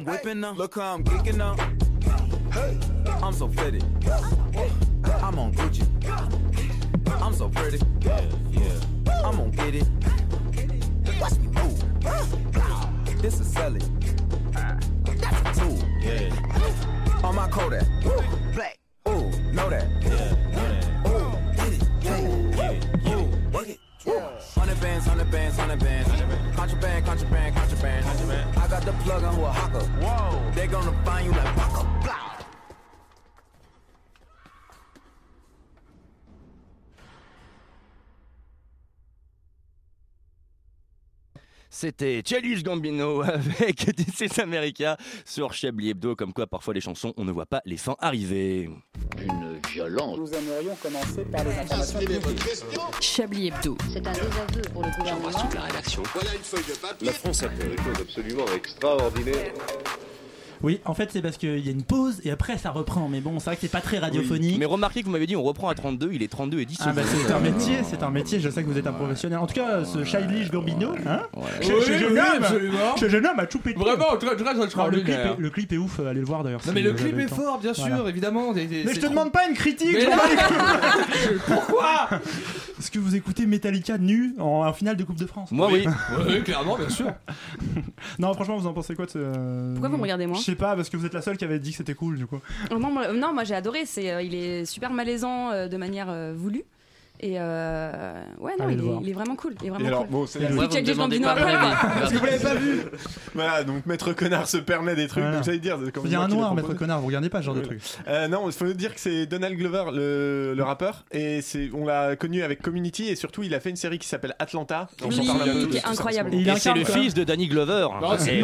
I'm whipping now. Look how I'm geeking now. I'm so fitted. I'm on Gucci. I'm so pretty. Yeah, yeah. I'm gonna get it. Watch me move. This is selling. They gonna find you like Paco. Blah. C'était Childish Gambino avec This is America sur Chablis Hebdo, comme quoi parfois les chansons, on ne voit pas les fins arriver. Une violence. Nous aimerions commencer par les informations Chablis Hebdo. C'est un désaveu pour le gouvernement. la rédaction. Voilà une feuille de papier. La France a fait des choses absolument extraordinaires. Oui, en fait, c'est parce qu'il y a une pause et après ça reprend. Mais bon, c'est vrai que c'est pas très radiophonique. Mais remarquez que vous m'avez dit on reprend à 32, il est 32 et 10 Ah bah c'est un métier, c'est un métier, je sais que vous êtes un professionnel. En tout cas, ce Childish Gambino, hein ce, jeune oui, homme, ce jeune homme a tout pété. Vraiment, très, très Alors, le, clip est, le clip est ouf, euh, allez le voir d'ailleurs. Non mais le clip est fort, bien sûr, évidemment. Mais je te demande pas une critique. Pourquoi Est-ce que vous écoutez Metallica nu en, en finale de Coupe de France? Moi oui. Oui, clairement, bien sûr. Non, franchement, vous en pensez quoi de ce... Pourquoi vous me regardez, moi Pas, parce que vous êtes la seule qui avait dit que c'était cool du coup. Non, moi, non, moi j'ai adoré. C'est, euh, il est super malaisant euh, de manière euh, voulue. Et euh, ouais, non, il est, voir. il est vraiment cool. Il est vraiment Et alors, cool. bon, c'est vous demandez Gambino pas après, quoi. Parce que vous l'avez pas vu Voilà, donc Maître Connard se permet des trucs, Voilà. donc j'allais dire. Il y a un noir, maître connard, vous regardez pas ce genre de Oui. truc. Euh, non, il faut dire que c'est Donald Glover, le, le rappeur, et c'est, on l'a connu avec Community, et surtout il a fait une série qui s'appelle Atlanta. On Oui, s'en parle un peu qui est incroyable. Et c'est le fils de Danny Glover. Non, c'est-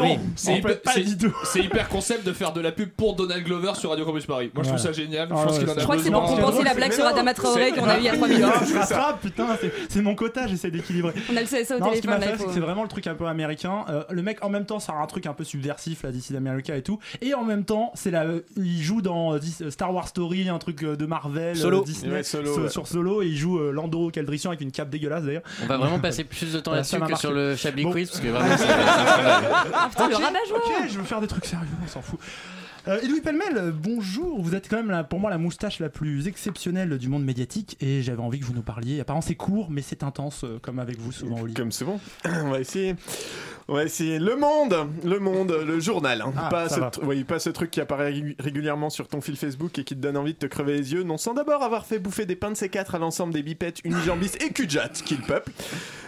hyper, concept de faire de la pub pour Donald Glover sur Radio Campus Paris. Moi je trouve ça génial. Je Ah Je crois que c'est pour compenser la blague sur Adama Traoré qu'on a eu il y a 3 minutes. Je rattrape, putain, c'est- mon quota, j'essaie d'équilibrer. On a le CSA au Non, ce qui m'a téléphone. fait, il c'est vraiment le truc un peu américain. Euh, le mec, en même temps, ça a un truc un peu subversif, là, d'ici d'America et tout. Et en même temps, c'est la, il joue dans euh, Star Wars Story, un truc euh, de Marvel, Solo. euh, Disney, Ouais, Solo, so- ouais. sur Solo, et il joue euh, Lando Calrissian avec une cape dégueulasse d'ailleurs. On va vraiment passer plus de temps là-dessus que marqué. sur le Chablis Bon. Quiz parce que vraiment c'est. Ah putain, le Ok, rabat-joie Ok, je veux faire des trucs sérieux, on s'en fout. Euh, Edoui Pellemel, euh, bonjour. Vous êtes quand même la- pour moi la moustache la plus exceptionnelle du monde médiatique et j'avais envie que vous nous parliez. Apparemment c'est court mais c'est intense euh, comme avec vous souvent Oli. Comme souvent. On va essayer. Va essayer. Le Monde, le Monde, le journal. hein. Ah, pas, ce va. tr- oui, pas ce truc qui apparaît régu- régulièrement sur ton fil Facebook et qui te donne envie de te crever les yeux. Non, sans d'abord avoir fait bouffer des pains de C4 à l'ensemble des bipettes, unijambis et cujats qui le peuple.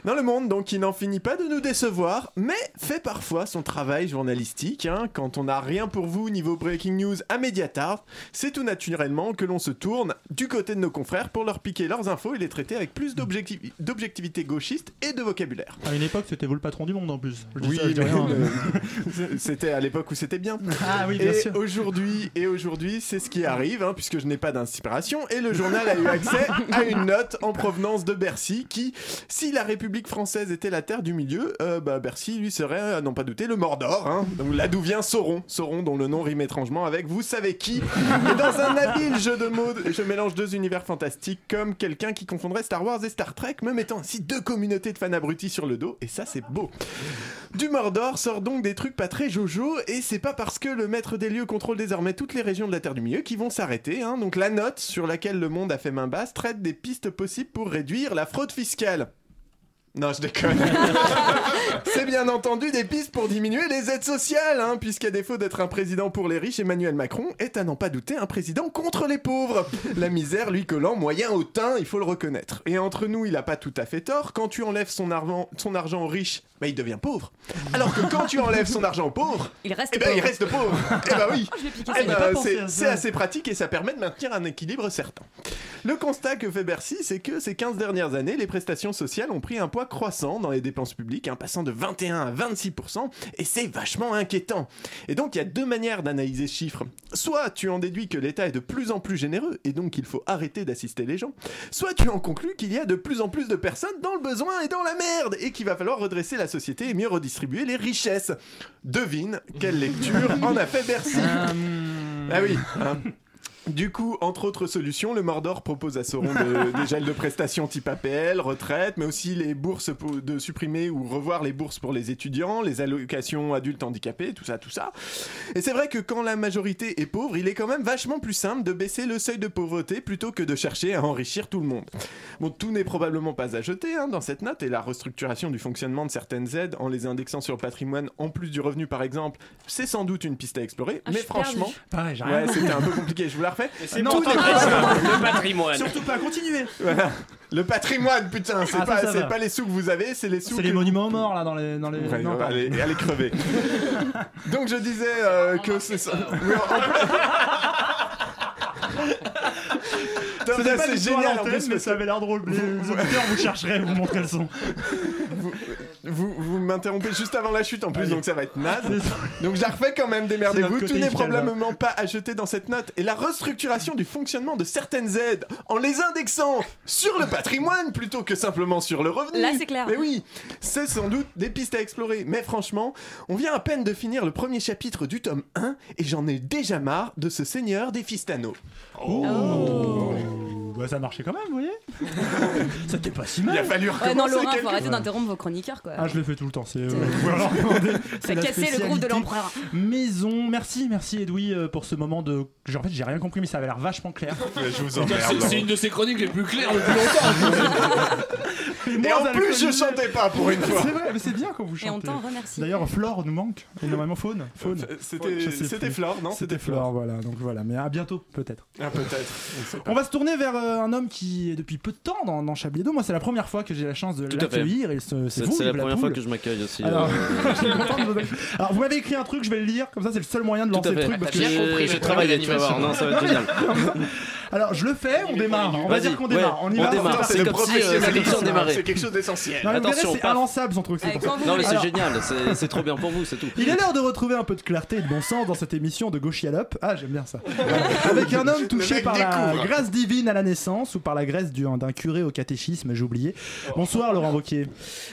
Dans le Monde, donc, il n'en finit pas de nous décevoir, mais fait parfois son travail journalistique. hein. Quand on n'a rien pour vous niveau breaking news à Mediatart, c'est tout naturellement que l'on se tourne du côté de nos confrères pour leur piquer leurs infos et les traiter avec plus d'objecti- d'objectivité gauchiste et de vocabulaire. À une époque c'était vous le patron du monde en plus. Je Oui, mais- c'était à l'époque où c'était bien. Ah oui bien et sûr. aujourd'hui, et aujourd'hui, c'est ce qui arrive, hein, puisque je n'ai pas d'inspiration, et le journal a eu accès à une note en provenance de Bercy qui, si la République française était la terre du milieu, euh, bah, Bercy lui serait, à n'en pas douter, le Mordor. Hein, donc là d'où vient Sauron, Sauron dont le nom rime étrangement avec vous savez qui? Et dans un habile jeu de mots, je mélange deux univers fantastiques comme quelqu'un qui confondrait Star Wars et Star Trek, me mettant ainsi deux communautés de fans abrutis sur le dos, et ça c'est beau. Du Mordor sort donc des trucs pas très jojo et c'est pas parce que le maître des lieux contrôle désormais toutes les régions de la Terre du Milieu qui vont s'arrêter. hein. Donc la note sur laquelle le monde a fait main basse traite des pistes possibles pour réduire la fraude fiscale. Non, je déconne. c'est bien entendu des pistes pour diminuer les aides sociales, hein, puisqu'à défaut d'être un président pour les riches, Emmanuel Macron est à n'en pas douter un président contre les pauvres. La misère lui collant moyen au teint, il faut le reconnaître. Et entre nous, il a pas tout à fait tort. Quand tu enlèves son argent, son argent aux riches, bah, il devient pauvre. Alors que quand tu enlèves son argent aux pauvres, Il reste eh ben, il pauvre. reste pauvre. Eh ben oui. Oh, Eh ben, c'est assez pratique et ça permet de maintenir un équilibre certain. Le constat que fait Bercy, c'est que ces 15 dernières années, les prestations sociales ont pris un poids croissant dans les dépenses publiques, hein, passant de 21 à 26%, et c'est vachement inquiétant. Et donc, il y a deux manières d'analyser ce chiffre. Soit tu en déduis que l'État est de plus en plus généreux, et donc il faut arrêter d'assister les gens, soit tu en conclus qu'il y a de plus en plus de personnes dans le besoin et dans la merde, et qu'il va falloir redresser la société et mieux redistribuer les richesses. Devine quelle lecture en a fait Bercy. Ah oui. hein. Du coup, entre autres solutions, le Mordor propose à Sauron de- des gels de prestations type APL, retraite, mais aussi les bourses pour- de supprimer ou revoir les bourses pour les étudiants, les allocations adultes handicapés, tout ça, tout ça. Et c'est vrai que quand la majorité est pauvre, il est quand même vachement plus simple de baisser le seuil de pauvreté plutôt que de chercher à enrichir tout le monde. Bon, tout n'est probablement pas à jeter hein, dans cette note, et la restructuration du fonctionnement de certaines aides en les indexant sur le patrimoine en plus du revenu par exemple, c'est sans doute une piste à explorer, Ah, mais franchement... Ouais, c'était un peu compliqué. Je vous la refais parfait. c'est Tout pas- simple. Le patrimoine. Surtout pas continuer. Voilà. Le patrimoine, putain, c'est Ah, ça, pas, ça c'est va. pas les sous que vous avez, c'est les sous C'est les vous- monuments morts là dans les. Dans les... Ouais, non, ouais, pardon. allez, allez crever. Donc je disais euh, que c'est ça. Oui, en- en plus- Putain, C'était pas c'est à génial en l'antenne, plus mais ça avait l'air drôle. Les auditeurs vous chercherez, vous montrez le son. vous, vous m'interrompez juste avant la chute en plus, Allez. donc ça va être naze. Donc je la refais quand même, démerdez-vous. Tout n'est probablement pas à jeter dans cette note. Et la restructuration du fonctionnement de certaines aides en les indexant sur le patrimoine plutôt que simplement sur le revenu. Là, c'est clair. Mais oui, c'est sans doute des pistes à explorer. Mais franchement, on vient à peine de finir le premier chapitre du tome 1 et j'en ai déjà marre de ce seigneur des Fistano. Oh. Bah, ça marchait quand même, vous voyez C'était pas si mal. Il a fallu Ouais, non, Laurent, quelques faut arrêter d'interrompre vos chroniqueurs quoi. Ah, je le fais tout le temps. C'est. euh. Ça casser le groupe de l'empereur. Maison, merci, merci Edoui euh, pour ce moment de. En fait, j'ai rien compris, mais ça avait l'air vachement clair. Je vous C'est- C'est une de ses chroniques les plus claires depuis longtemps. Et en plus, je chantais pas pour une fois. C'est vrai, mais c'est bien quand vous Et on chantez. t'en remercie. D'ailleurs, Flore nous manque. Et normalement, Faune. Faune. C'était- Je sais c'était. Flore, non C'était Flore, voilà. Donc voilà, mais à bientôt peut-être. Ah, peut-être. on va se tourner vers euh, un homme qui est depuis peu de temps dans, dans Chablis. Moi, c'est la première fois que j'ai la chance de l'accueillir. et ce- C'est vous, c'est la première fois que je m'accueille aussi. Alors, euh, je vous- Alors, vous m'avez écrit un truc, je vais le lire. Comme ça, c'est le seul moyen de lancer le truc. parce que- J'ai j'ai travaillé, tu vas voir. Non, ça va être génial. Alors, je le fais, on démarre. On va dire qu'on démarre. On y va. c'est comme si, euh, c'est comme si on démarrait. C'est quelque chose d'essentiel. Attention, c'est paf. inlassable son truc. c'est pour ça. Non, mais c'est génial, c'est trop bien pour vous, c'est tout. Il est l'heure de retrouver un peu de clarté et de bon sens dans cette émission de Gauche Yalop. Ah, j'aime bien ça. Avec un homme touché par la grâce divine à la naissance ou par la grâce du- d'un curé au catéchisme, j'ai oublié. Bonsoir Laurent Wauquiez.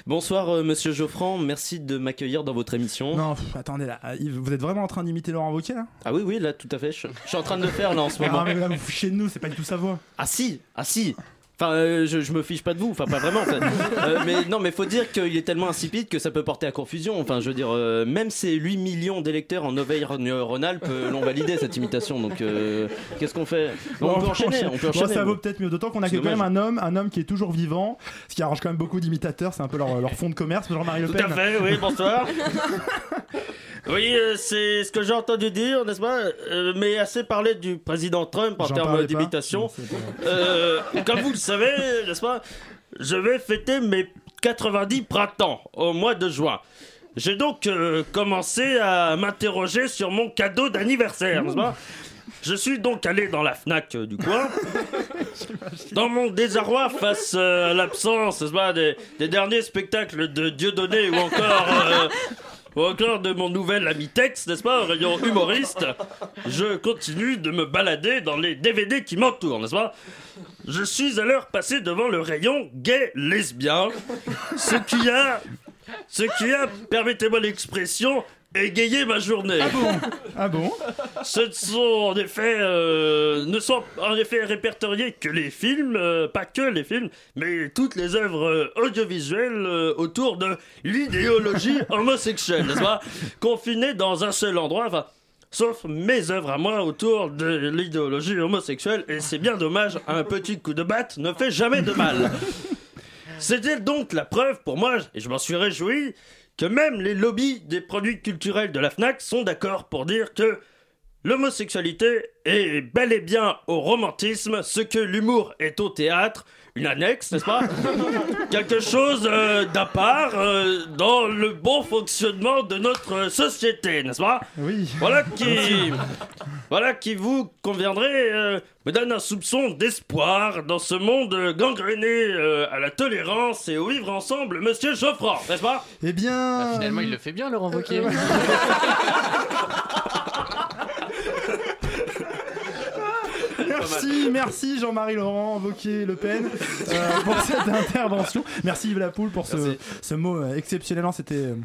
Bonsoir, euh, monsieur Geoffran, merci de m'accueillir dans votre émission. Non, pff, attendez là, Ah, vous êtes vraiment en train d'imiter Laurent Wauquiez là? Ah oui, oui, là, tout à fait. Je, je suis en train de le faire, là, en ce Ah, moment. mais là, vous fichez de c'est pas du tout sa voix. Ah si, ah si. Enfin, euh, je, je me fiche pas de vous, enfin pas vraiment. en fait. Euh, mais non, mais faut dire qu'il est tellement insipide que ça peut porter à confusion. Enfin, je veux dire, euh, même ces 8 millions d'électeurs en Auvergne-Rhône-Alpes euh, l'ont validé cette imitation. Donc, euh, qu'est-ce qu'on fait? Bon, On peut enchaîner, on peut Bon, ça vaut peut-être mieux, d'autant qu'on a quand même un homme, un homme qui est toujours vivant, ce qui arrange quand même beaucoup d'imitateurs, c'est un peu leur, leur fond de commerce, Jean-Marie Le Tout Pen. à fait, oui, bonsoir. Oui, euh, c'est ce que j'ai entendu dire, n'est-ce pas? Euh, Mais assez parlé du président Trump en termes d'imitation. Euh, comme vous le savez, n'est-ce pas Je vais fêter mes 90 printemps au mois de juin. J'ai donc euh, commencé à m'interroger sur mon cadeau d'anniversaire, n'est-ce pas? Je suis donc allé dans la Fnac euh, du coin. Dans mon désarroi face euh, à l'absence des, des derniers spectacles de Dieudonné ou encore, ou encore de mon nouvel ami Tex, n'est-ce pas, au rayon humoriste, je continue de me balader dans les DVD qui m'entourent, n'est-ce pas? Je suis alors passé devant le rayon gay lesbien, ce qui a, ce qui a, permettez-moi l'expression, égayé ma journée. Ah bon? Ah bon? Ce sont en effet, euh, ne sont en effet répertoriés que les films, euh, pas que les films, mais toutes les œuvres euh, audiovisuelles autour de l'idéologie homosexuelle, n'est-ce pas? Confinées dans un seul endroit, enfin, sauf mes œuvres à moi autour de l'idéologie homosexuelle, et c'est bien dommage, un petit coup de batte ne fait jamais de mal. C'était donc la preuve pour moi, et je m'en suis réjoui, que même les lobbies des produits culturels de la FNAC sont d'accord pour dire que l'homosexualité est bel et bien au romantisme ce que l'humour est au théâtre, une annexe, n'est-ce pas Quelque chose euh, d'à part euh, dans le bon fonctionnement de notre société, n'est-ce pas Oui. Voilà qui, voilà qui vous conviendrait euh, me donne un soupçon d'espoir dans ce monde gangréné euh, à la tolérance et au vivre ensemble, Monsieur Geoffroy, n'est-ce pas Eh bien. Finalement, il le fait bien, Laurent Wauquiez. Merci, merci Jean-Marie Laurent Wauquiez Le Pen euh, pour cette intervention. Merci Yves Lapoule pour ce, ce mot euh, exceptionnel. Non, C'était. euh,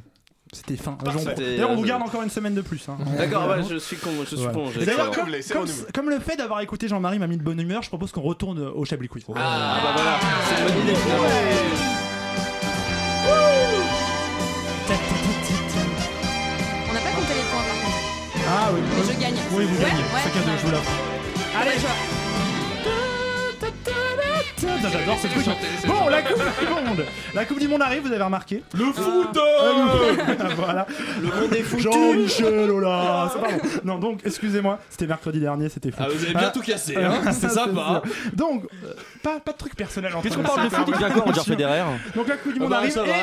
C'était fin. D'ailleurs, on vous garde encore une semaine de plus. hein. D'accord, ouais, je suis con, je suis Voilà. con. Et D'ailleurs, comme, renouvelé, c'est comme- renouvelé. comme le fait d'avoir écouté Jean-Marie m'a mis de bonne humeur, je propose qu'on retourne au Chablis Quiz. Ah bah voilà, c'est une bonne idée. On n'a pas compté les points par contre. Ah oui. Mais je gagne. Oui, vous gagnez. ouais, ouais. je vous Areja. É J'adore ce truc. chanter, c'est Bon, chanter. la Coupe du Monde. La Coupe du Monde arrive, vous avez remarqué. Le foot Euh, voilà. Le monde est foutu. Jean-Michel, oh là c'est pas bon. Non, donc, excusez-moi, c'était mercredi dernier, c'était fou. Ah, vous avez bien Ah, tout cassé, hein, c'est ça, sympa. sûr. Donc, euh, pas, pas de truc personnel en Puisqu'on parle de foot, devient quoi, Roger Federer Donc, la Coupe du Ah Monde bah, arrive ça et, va,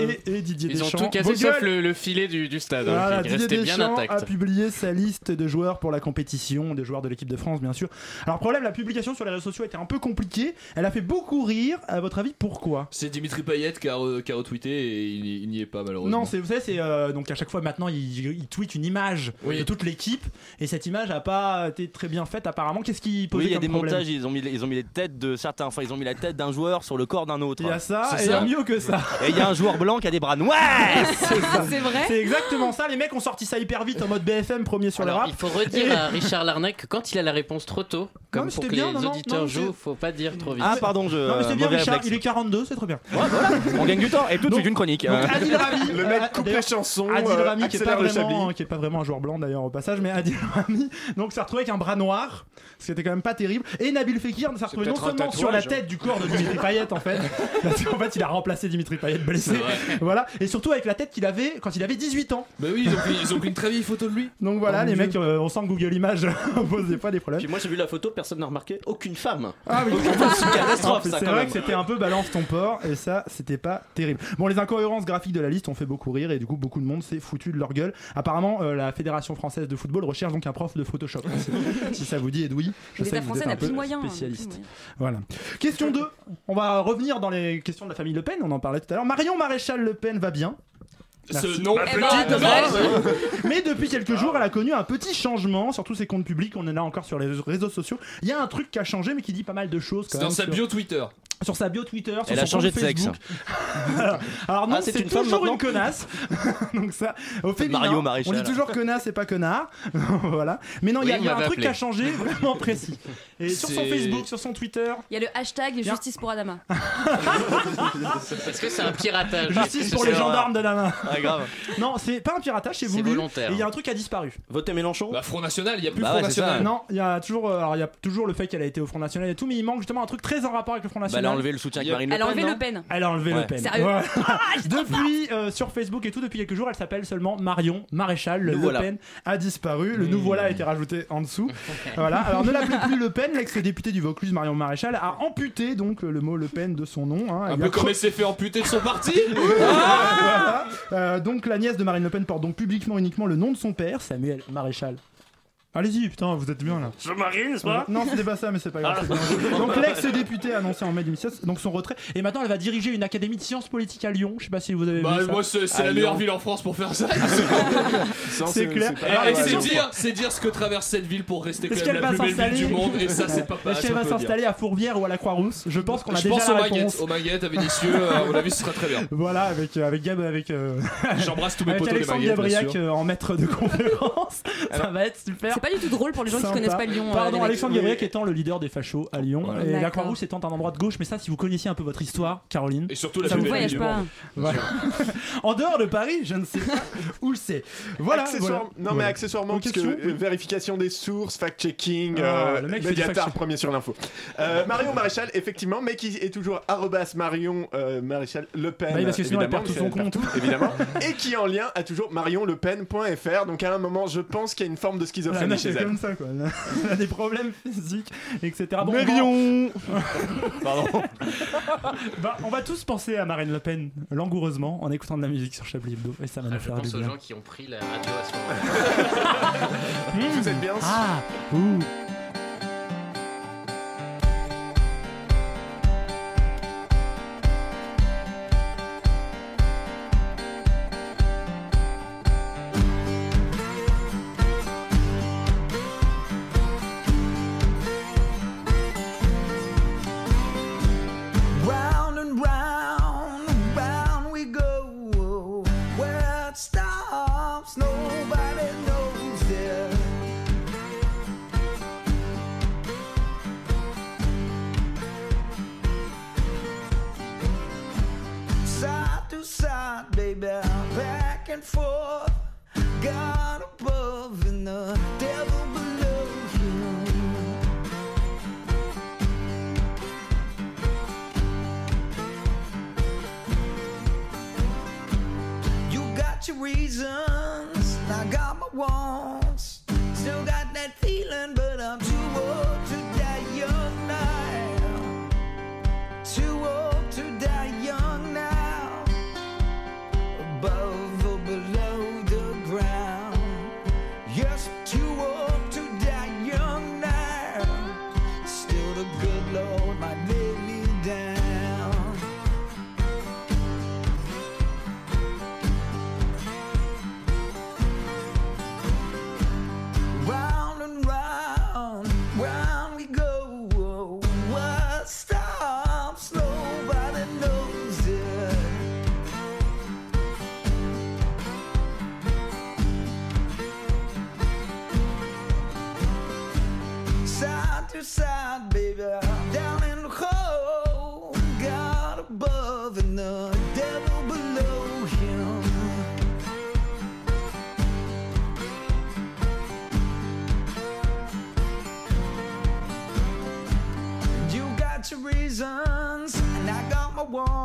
et- euh, et- Didier Ils ont Deschamps. tout cassé sauf le, le filet du, stade, hein, Didier Deschamps intact. a publié sa liste de joueurs pour la compétition, des joueurs de l'équipe de France bien sûr. Alors problème, la publication sur les réseaux sociaux était un peu compliquée. Elle a fait beaucoup rire. À votre avis, pourquoi? C'est Dimitri Payet qui a, re- qui a retweeté et il, il n'y est pas malheureusement. Non, c'est vous savez, c'est euh, donc à chaque fois maintenant il, il tweet une image Oui. de toute l'équipe et cette image a pas été très bien faite apparemment. Qu'est-ce qui posait Oui, il y a des montages, ils ont, mis, ils ont mis les têtes de certains, enfin ils ont mis la tête d'un joueur sur le corps d'un autre. Il y a ça C'est et mieux que ça. Et il y a un joueur blanc qui a des bras noirs. C'est vrai C'est exactement ça. Les mecs ont sorti ça hyper vite en mode BFM premier sur Alors, le rap. il faut redire Et- à Richard Larnac que quand il a la réponse trop tôt, comme mais pour c'était que bien, les non, non, auditeurs non, jouent, c'est- faut pas dire trop vite. Ah pardon, je. Non mais c'est bien mauvais Richard, réflexe. il est 42, c'est très bien. Ouais, voilà, on gagne du temps. Et tout de suite une chronique. Donc Euh, Adil Rami, Le euh, mec coupe d'ailleurs, les chansons, Adil euh, Rami qui est, pas vraiment, chablis. qui est pas vraiment un joueur blanc d'ailleurs au passage, mais Adil Rami donc s'est retrouvé avec un bras noir, ce qui était quand même pas terrible. Et Nabil Fekir s'est retrouvé non seulement sur la tête du corps de Dimitri Payet en fait, parce qu'en fait il a remplacé Dimitri Payet blessé, voilà, et surtout avec la tête qu'il avait quand il avait 18 ans. Bah oui, ils ont, pris, ils ont pris une très vieille photo de lui. Donc voilà, Oh, les mecs, euh, on sent que Google Images pose des fois des problèmes. Puis moi j'ai vu la photo, personne n'a remarqué aucune femme. Ah oui, C'est vrai même. que c'était un peu balance ton port et ça c'était pas terrible. Bon, les incohérences graphiques de la liste ont fait beaucoup rire et du coup beaucoup de monde s'est foutu de leur gueule. Apparemment, euh, la Fédération française de football recherche donc un prof de Photoshop. si, si ça vous dit, Edoui, je sais que vous français êtes un n'a plus peu moyen, hein, spécialiste. Voilà. Question 2. On va revenir dans les questions de la famille Le Pen. On en parlait tout à l'heure. Marion Maréchal Le Pen va bien? Ce nom Eh ben, dommage. Mais depuis quelques jours, elle a connu un petit changement sur tous ses comptes publics. On en a encore sur les réseaux sociaux. Il y a un truc qui a changé, mais qui dit pas mal de choses. C'est dans même sa sur- bio Twitter. Sur sa bio Twitter, sur Elle son a changé de sexe. Facebook. Alors non, Ah, c'est une toujours une connasse. Donc ça, au féminin, Mario Maréchal. on dit toujours connasse et pas connard. voilà. Mais non, il y a, Oui, il y a on un truc qui a changé vraiment précis. Et sur son Facebook, sur son Twitter, Il y a le hashtag Bien. justice pour Adama. Est-ce que c'est un piratage justice pour les gendarmes main. Ah, grave. Non, c'est pas un piratage, c'est volontaire. Et il y a un truc qui a disparu. Votez Mélenchon Bah Front National, il y a plus Bah Front ouais, c'est ça. National. Non, il y a toujours, euh, alors il y a toujours le fait qu'elle a été au Front National et tout, mais il manque justement un truc très en rapport avec le Front Bah, elle a enlevé le soutien avec Marine Le Elle a Pen. enlevé Le Pen. Elle a enlevé Ouais. Le Pen. Sérieux Ouais. depuis euh, sur Facebook et tout, depuis quelques jours, elle s'appelle seulement Marion Maréchal. Le Le. Pen a disparu. Le nous voilà a été rajouté en dessous. voilà. Alors ne l'appelez plus Le Pen. L'ex-député du Vaucluse, Marion Maréchal, a amputé donc le mot Le Pen de son nom. hein. Un Il peu a comme elle s'est fait amputer de son parti. Voilà. Euh, donc la nièce de Marine Le Pen porte donc publiquement uniquement le nom de son père, Samuel Maréchal. Allez-y, putain, vous êtes bien là. Je marine, n'est-ce pas? Non, c'était pas ça, mais c'est pas grave. bien. Donc l'ex-député a annoncé en mai 2016 donc son retrait. Et maintenant, elle va diriger une académie de sciences politiques à Lyon. Je sais pas si vous avez Bah vu ça. moi c'est la meilleure ville en France pour faire ça. C'est clair. Et c'est question, dire, c'est dire ce que traverse cette ville pour rester quand Est-ce même qu'elle la va plus belle ville s'installer du monde et ça c'est pas. Est-ce qu'elle va s'installer à Fourvière ou à la Croix-Rousse? Je pense qu'on a Je déjà pense la aux réponse. maguettes, aux maguettes à Vénitieux, à mon avis ce sera très bien. Voilà, avec euh, avec Gab, avec euh, J'embrasse tous mes des Alexandre Gabriac euh, en maître de conférence. ça va être super. Pas du tout drôle pour les gens qui Sympa. connaissent pas Lyon. euh, Pardon. Alexandre Gabriac étant le leader des fachos à Lyon et la D'accord. Croix-Rousse étant un endroit de gauche. Mais ça, si vous connaissiez un peu votre histoire, Caroline. Et surtout la Ça vous voyage pas. Voilà. en dehors de Paris, je ne sais pas où c'est. Voilà. Accessoire- voilà. Non, mais Voilà. accessoirement, parce que euh, vérification des sources, fact-checking, Ah, euh, le mec Mediatar, premier sur l'info. Euh, Marion Maréchal, effectivement, mais qui est toujours arrobas Marion euh, Maréchal Le Pen. Bah oui, parce que sinon, elle évidemment, perd tout son compte. évidemment. et qui en lien à toujours marionlepen.fr. Donc à un moment, je pense qu'il y a une forme de schizophrénie meuf chez elle. comme ça, quoi. Elle a des problèmes physiques, etc. Bon, Marion Pardon. bah, on va tous penser à Marine Le Pen langoureusement en écoutant de la musique sur Chablis Hebdo et ça va Ah, nous Je faire du pense aux bien. gens qui ont pris la radio à ce moment-là. Vous êtes bien Ah, ouh. And forth. God above and the devil below you. You got your reasons, I got my wants. Still got that feeling, wall.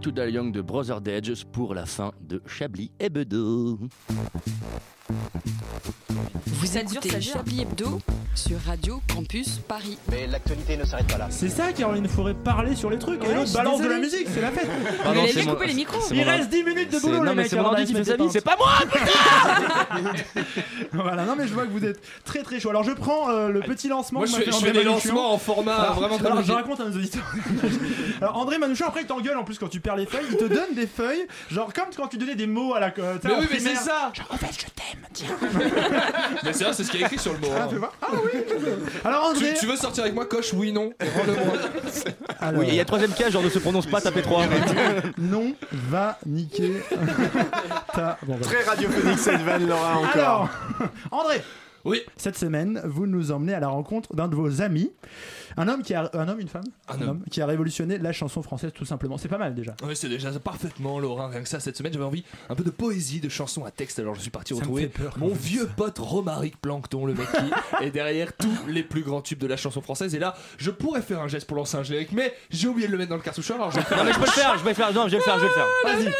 To Die Young de Brother Edges pour la fin de Chablis Hebdo. Vous écoutez Chablis Hebdo sur Radio Campus Paris. Mais l'actualité ne s'arrête pas là. C'est ça, Caroline Fourré, parler sur les trucs. et l'autre balance de la musique, c'est la fête. Mon- c'est Il reste ordi. 10 minutes de boulot, non, les mais mecs. c'est mon qui fait sa vie, c'est pas moi, Voilà, non mais je vois que vous êtes très très chaud. Alors je prends euh, le petit lancement. Moi, que je fais- je des lancements en format Alors, vraiment alors, je raconte à nos auditeurs. alors André Manouchian, après il t'engueule en plus quand tu perds les feuilles. Il te donne des feuilles, genre comme quand tu donnais des mots à la. euh, Mais oui, mais c'est ça. Genre en fait je t'aime, tiens. Mais c'est vrai, c'est ce qu'il y a écrit sur le mot. Ah, hein. Ah oui. Alors André. Tu, tu veux sortir avec moi, coche oui, non. Alors- Oui, il y a troisième cas, genre ne se prononce pas, tapez 3. Non, va niquer ta. Bon, voilà. Très radiophonique cette vanne, Laura, encore. Alors, André. Oui. Cette semaine, vous nous emmenez à la rencontre d'un de vos amis, un homme qui a un homme, une femme, Un homme. qui a révolutionné la chanson française tout simplement. C'est pas mal déjà. Oui, c'est déjà parfaitement, Laurent. Rien que ça, cette semaine, j'avais envie un peu de poésie, de chansons à texte. Alors, je suis parti Ça retrouver peur mon vieux pote Romaric Plankton, le mec qui est derrière tous les plus grands tubes de la chanson française. Et là, je pourrais faire un geste pour lancer un générique, mais j'ai oublié de le mettre dans le cartoucheur. Alors, je vais le faire. Non mais je peux le faire, je vais le faire, non, je vais le faire, je vais le faire. Vas-y.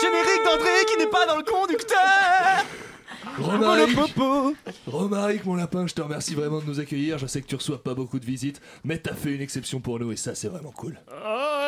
Générique d'André qui n'est pas dans le conducteur Romaric, Oh, le popo. Romaric, mon lapin, je te remercie vraiment de nous accueillir. Je sais que tu reçois pas beaucoup de visites, mais t'as fait une exception pour nous et ça, c'est vraiment cool.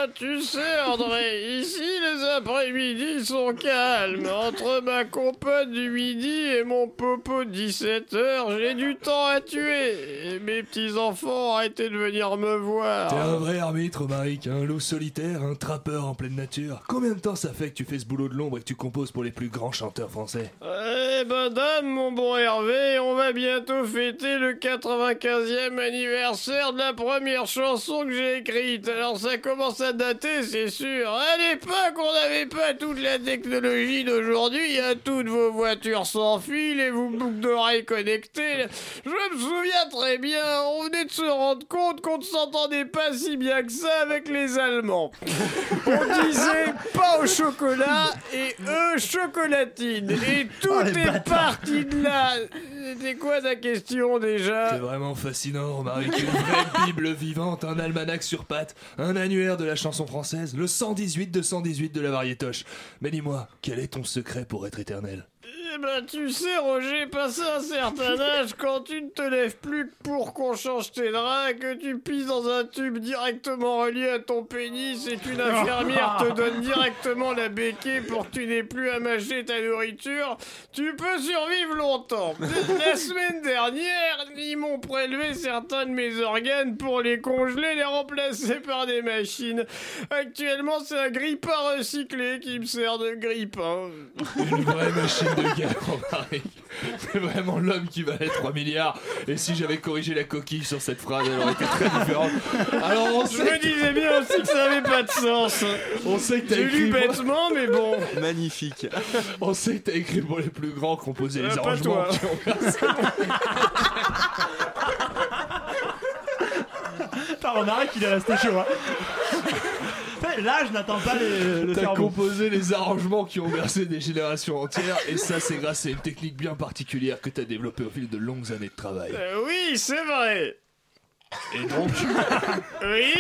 Ah, tu sais, André, ici les après-midi sont calmes. Entre ma compote du midi et mon popo de 17h, j'ai du temps à tuer. Et mes petits-enfants ont arrêté de venir me voir. T'es un vrai ermite, Romaric, un loup solitaire, un trappeur en pleine nature. Combien de temps ça fait que tu fais ce boulot de l'ombre et que tu composes pour les plus grands chanteurs français? Eh ben dame, mon bon Hervé, on va bientôt fêter le 95e anniversaire de la première chanson que j'ai écrite. Alors ça commence à pas daté, c'est sûr. À l'époque, on n'avait pas toute la technologie d'aujourd'hui. Il y a toutes vos voitures sans fil et vos boucles d'oreilles connectées. Je me souviens très bien, on venait de se rendre compte qu'on ne s'entendait pas si bien que ça avec les Allemands. On disait pas au chocolat et eux chocolatine. Et tout Oh, les est parti de là. C'était quoi ta question déjà? C'est vraiment fascinant, Romaric. Une vraie Bible vivante, un almanach sur pattes, un annuaire de la chanson française, le 118 de 118 de la variétoche. Mais dis-moi, quel est ton secret pour être éternel? Eh ben, tu sais, Roger, passé un certain âge, quand tu ne te lèves plus pour qu'on change tes draps, que tu pisses dans un tube directement relié à ton pénis et qu'une infirmière te donne directement la béquille pour que tu n'aies plus à mâcher ta nourriture, tu peux survivre longtemps. La semaine dernière, ils m'ont prélevé certains de mes organes pour les congeler, les remplacer par des machines. Actuellement, c'est un grippin recyclé qui me sert de grippin. Une vraie machine de C'est vraiment l'homme qui valait 3 milliards. Et si j'avais corrigé la coquille sur cette phrase, elle aurait été très différente. Alors on Je sait me disais bien aussi que ça avait pas de sens. On sait que t'as lu écrit. bêtement, mais bon. Magnifique. On sait que t'as écrit pour les plus grands composés Euh, les pas arrangements toi. qui ont. T'as remarqué qu'il est resté chaud. Hein. Là, je n'attends pas les- le T'as composé les arrangements qui ont versé des générations entières, et ça, c'est grâce à une technique bien particulière que t'as développée au fil de longues années de travail. Euh, oui, c'est vrai. Et donc, Oui.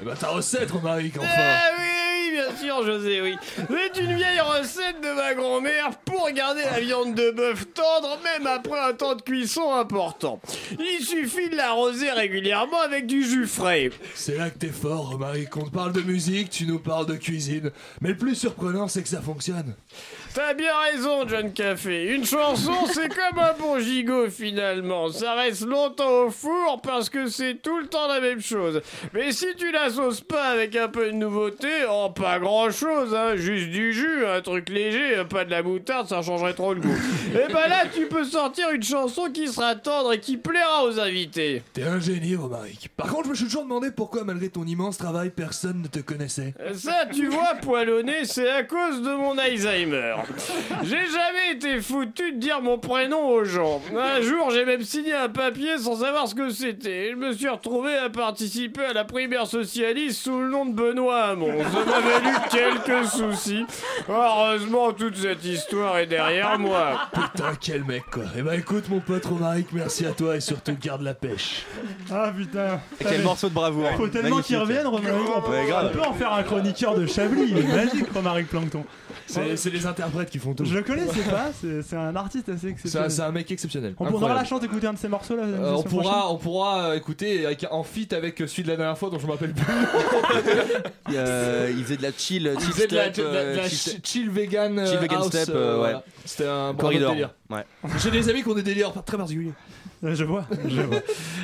eh ben, ta recette, Romaric, enfin. Ah oui, oui, bien sûr, José, oui. C'est une vieille recette de ma grand-mère pour garder la viande de bœuf tendre, même après un temps de cuisson important. Il suffit de l'arroser régulièrement avec du jus frais. C'est là que t'es fort, Romaric. On te parle de musique, tu nous parles de cuisine. Mais le plus surprenant, c'est que ça fonctionne. T'as bien raison, John Café. Une chanson, c'est comme un bon gigot finalement. Ça reste longtemps au four parce que c'est tout le temps la même chose. Mais si tu la sauces pas avec un peu de nouveauté, oh pas grand chose, hein, juste du jus, un truc léger, pas de la moutarde, ça changerait trop le goût. Et ben là, tu peux sortir une chanson qui sera tendre et qui plaira aux invités. T'es un génie, Romaric. Par contre, je me suis toujours demandé pourquoi, malgré ton immense travail, personne ne te connaissait. Ça, tu vois, poilonné, c'est à cause de mon Alzheimer. J'ai jamais été foutu de dire mon prénom aux gens. Un jour, j'ai même signé un papier sans savoir ce que c'était. Je me suis retrouvé à participer à la primaire socialiste sous le nom de Benoît Hamon. Ça m'a valu quelques soucis. Heureusement, toute cette histoire est derrière moi. Putain, quel mec, quoi. Eh ben, écoute, mon pote Romaric, merci à toi et surtout garde la pêche. Ah putain. Quel morceau de bravoure. Faut tellement qu'il revienne, Romaric. On peut, Ouais, grave. on peut en faire un chroniqueur de Chablis. Il est magique, Romaric Plankton. C'est les interprètes qui font tout. Je le connaissais pas, c'est c'est un artiste assez C'est un, exceptionnel. c'est un mec exceptionnel. On aura Incroyable. la chance d'écouter un de ces morceaux là. Euh, on pourra, on pourra euh, écouter avec, en feat avec celui de la dernière fois dont je me rappelle plus. Euh, il faisait de la chill, Il chill faisait de la, step, de la- de euh, la chill chi- step. chill vegan, euh, Chill vegan house, step, ouais. voilà. C'était un bon Corridor. délire. Ouais. J'ai des amis qui ont des délires très particuliers. Je vois, je vois.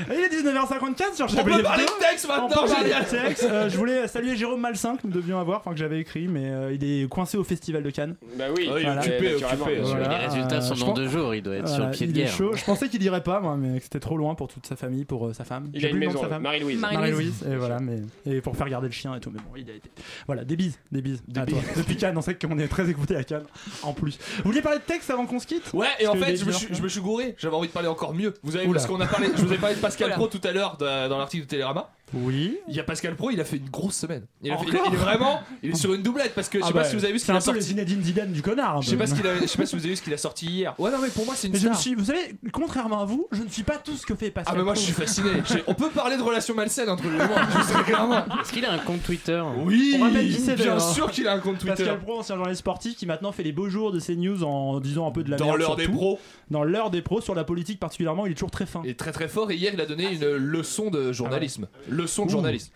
Il est 19h54 sur On Chablis peut parler de texte On maintenant, peut parler génial. de texte. Euh, je voulais saluer Jérôme Malsain que nous devions avoir, enfin que j'avais écrit, mais euh, il est coincé au Festival de Cannes. Bah oui, Ah, il est Voilà. occupé, occupé. Voilà, Les résultats euh, sont dans pense- deux jours, il doit être sur le pied de il est guerre. chaud. Je pensais qu'il irait pas, moi, mais que c'était trop loin pour toute sa famille, pour euh, sa femme. Il J'ai a une plus le nom de maison, sa femme. Marie-Louise. Marie-Louise. Marie-Louise, et voilà, mais et pour faire garder le chien et tout, mais bon, il a été. Voilà, des bises, des bises. à toi. Depuis Cannes, on sait qu'on est très écouté à Cannes, en plus. Vous vouliez parler de texte avant qu'on se quitte? Ouais, et en fait, je me, suis, je me suis gouré. J'avais envie de parler encore mieux. Vous avez vu Oula. parce qu'on a parlé. Je vous ai parlé de Pascal Oula. Pro tout à l'heure de- dans l'article de Télérama. Oui. Il y a Pascal Pro, il a fait une grosse semaine. Il, a fait- il- Encore il est vraiment, il est sur une doublette parce que je sais Ah pas bah, si vous avez vu ce C'est qu'il un a peu le sorti. Zinedine Zidane du connard. un Je sais peu. pas ce qu'il a, je sais pas si vous avez vu ce qu'il a sorti hier. Ouais, non, mais pour moi, c'est une Mais je me star. suis, vous savez, contrairement à vous, je ne suis pas tout ce que fait Pascal. Ah, mais moi, je suis fasciné. On peut parler de relations malsaines entre. Je sais clairement. Est-ce qu'il a un compte Twitter? Oui, c'est, bien d'ailleurs. sûr qu'il a un compte Twitter. Pascal Pro, ancien journaliste sportif, qui maintenant fait les beaux jours de CNews en disant un peu de la Dans l'heure des pros. Dans l'heure des pros, sur la politique particulièrement, il est toujours très fin. Il est très très fort et hier il a donné une leçon de journalisme. Leçon de.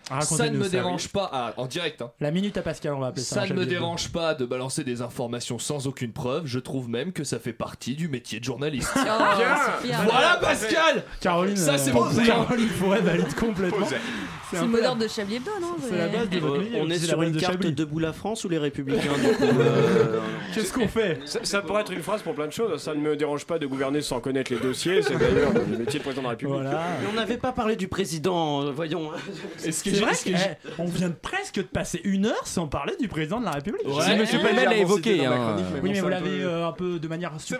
Racontez-nous Ça ne me dérange pas à- en direct. hein. La minute à Pascal, on va appeler ça. Ça un ne chef me de- dérange pas de balancer des informations sans aucune preuve. Je trouve même que ça fait partie du métier de journaliste. C'est bien. voilà Pascal Caroline, Ça, c'est euh, mon Caroline Forêt valide complètement. C'est un le peu mot la- d'ordre de Chablis Hebdo, non C'est la base de votre Euh, milieu, on est c'est la sur base une de carte Chablis. debout la France ou les Républicains du coup euh, Qu'est-ce qu'on fait? Ça, ça pourrait être une phrase pour plein de choses. Ça ne me dérange pas de gouverner sans connaître les dossiers. C'est d'ailleurs le métier de président de la République. Voilà. Mais on n'avait pas parlé du président, euh, voyons. C'est j'ai- vrai que eh, on vient de presque de passer une heure sans parler du président de la République. Ouais. Si, monsieur Pellemel l'a évoqué, hein. Oui, mais vous l'avez peu- euh, un peu de manière subtile.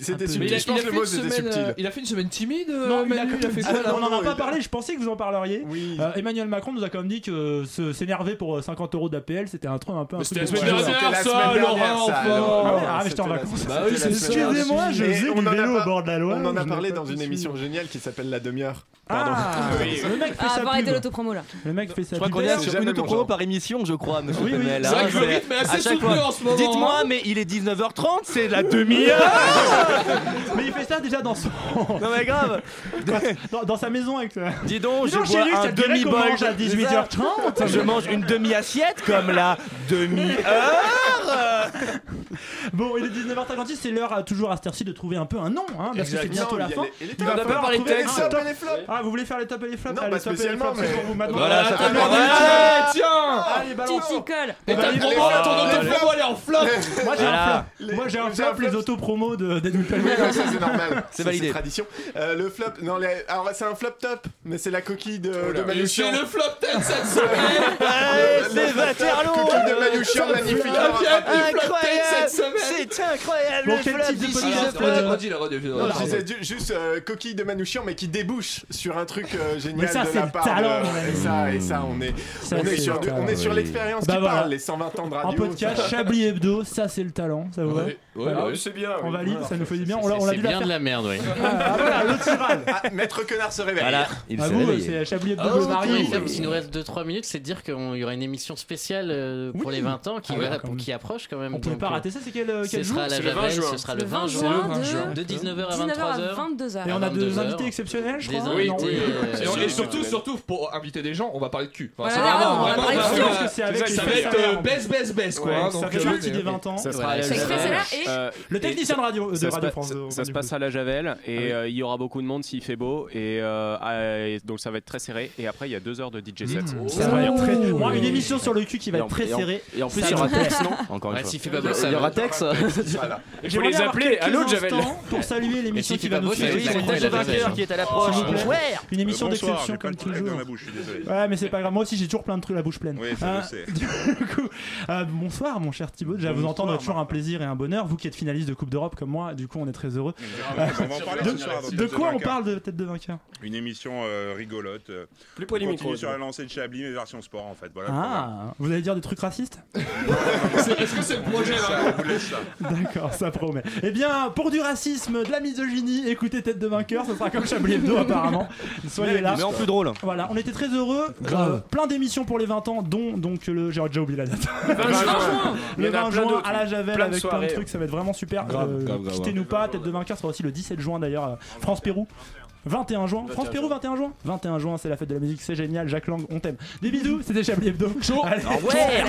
c'était peu- subtil. Mais il a, Je pense il a que le fait mot, une c'était semaine, subtil. euh, il a fait une semaine timide. euh, Non, il a, il a fait Ah, on n'en a pas parlé, je pensais que vous en parleriez. Euh, Emmanuel Macron nous a quand même dit que se- s'énerver pour euh, 50 euros d'APL, c'était un truc un peu Mais c'était de la semaine dernière, ça, Laurent, Ah ah, mais j'étais en vacances. Bah. Excusez-moi, je faisais on du vélo au bord de la Loire. On en a parlé dans une émission géniale qui s'appelle La Demi-heure. Pardon. Ah, le mec fait Ah, sa pub. l'autopromo là. Le mec fait sa Je crois pub. qu'on est sur une autopromo par émission, je crois, monsieur Oui, oui. Pellemel, C'est vrai hein, que le rythme est assez soutenu en ce moment, Dites-moi, hein. mais il est 19h30, c'est la demi-heure Mais il fait ça déjà dans son. Non mais grave dans, dans sa maison avec. euh, Dis donc, Dis je donc, bois chérie, un ça te dirait qu'on demi-bol mange à de- 18h30. Je mange une demi-assiette comme la demi-heure Bon, il est 19h56, c'est l'heure à- toujours à cette heure-ci de trouver un peu un nom, hein, parce que c'est bientôt la fin. Il va pas parlé trouver texte. Ah, vous voulez faire les tops et les flops Non, Allez, pas top et les spécialement, flops, c'est mais- pour vous maintenant. Voilà, ça fait allez, tiens Allez, balance. Titi colle. Et ta Allez, promo, allez, ton allez, autopromo, elle est en flop Moi j'ai Voilà. un flop. Moi j'ai un J'ai un flop, les flop. auto-promos de d'Edwin Oui, Pellemel. non, ça c'est normal. C'est Ça, validé. tradition. Euh, le flop, non, les- alors c'est un flop top, mais c'est la coquille de, Manouchian. le flop 10 cette semaine Le flop top, Waterloo Coquille de Manouchian, magnifique. Incroyable flop 10 cette semaine C'est incroyable Bon, le quel flop type de d'ici, podcast, le flop. euh, Redis la redis, Non, je disais ju- juste euh, coquille de Manouchian, mais qui débouche sur un truc euh, génial Mais ça, de c'est la part talent, de-. Et ça, et ça, on est, Ça, on est sur, du- on est sur l'expérience Bah qui voilà. parle, les 120 ans de radio. En podcast, Chablis Hebdo, ça c'est le talent, ça vous va Ouais, ouais, Voilà. ouais. C'est bien. On oui. valide, ça nous fait du bien. On l'a on l'a C'est la bien de la merde, oui. Ah, ah, voilà, le. Ah, Maître Connard se réveille. Voilà, il vous, c'est Chablis Hebdo ok. Marie. S'il nous reste 2-3 minutes, c'est de dire qu'il y aura une émission spéciale euh, pour les 20 ans qui, approche quand même. On Donc, pas euh, rater ça, c'est quel, Ce jour sera à la C'est le 20 Javel, juin. ce sera le Le 20 20 juin, de 19h à 19h à 23h. 22h. Et on a deux 22 heures. invités exceptionnels, je crois. Non euh, Et, surtout, surtout, pour inviter des gens, on va parler de cul. Enfin, Voilà, c'est on vraiment, va vraiment, parler de vraiment, cul. parce que c'est avec ça va être euh, baisse, baisse, baisse, quoi. Ouais, hein, ça fait euh, partie des 20 ans. Ça sera Voilà, à la C'est Javel. extrait, c'est là et Le technicien de radio de ça, se Radio France. ça- se passe à la Javel Ah et il y aura beaucoup de monde s'il fait beau et, donc ça va être très serré et après il y a deux heures de DJ set. Ça va être très. Moi, une émission sur le cul qui va être très serrée. Et en plus il y aura. Tex, non Encore une Ouais, fois. s'il fait pas beau, ça Il y aura Tex J'aimerais les appeler l'autre Javel. Pour saluer l'émission qui va nous suivre. c'est le vainqueur qui est à l'approche. S'il Une émission Bonsoir, d'exception comme toujours. dans la bouche, je suis désolé. Ouais, mais c'est pas grave. Moi aussi, j'ai toujours plein de trucs la bouche pleine. Oui, ça, Euh, je sais. Du coup, euh, bonsoir, mon cher Thibaut. Déjà, vous entendre, toujours un plaisir et un bonheur. Vous qui êtes finaliste de Coupe d'Europe comme moi, du coup, on est très heureux. Dans De quoi on parle de tête de vainqueur? Une émission euh, rigolote. euh, Plus continue sur la lancée de Chablis, mais version sport en fait. Ah, vous allez dire des trucs racistes? Est-ce que c'est le projet ça. D'accord, ça promet. Eh bien, pour du racisme, de la misogynie, écoutez Tête de vainqueur, ce sera comme Chablis Hebdo apparemment. Soyez là. Mais en plus drôle. Voilà, on était très heureux. Grave. Euh, plein d'émissions pour les 20 ans, dont donc le. J'ai déjà oublié la date. Le en a 20 plein juin à la Javel Plein avec plein de trucs, ça va être vraiment super. Euh, Quittez-nous pas, Tête de vainqueur sera aussi le 17 juin d'ailleurs, euh, France-Pérou. 21 juin, France-Pérou 21 juin 21 juin, c'est la fête de la musique, c'est génial, Jacques Lang, on t'aime. Des bisous, c'était Chablis Hebdo. Chaud. Allez, Ouais,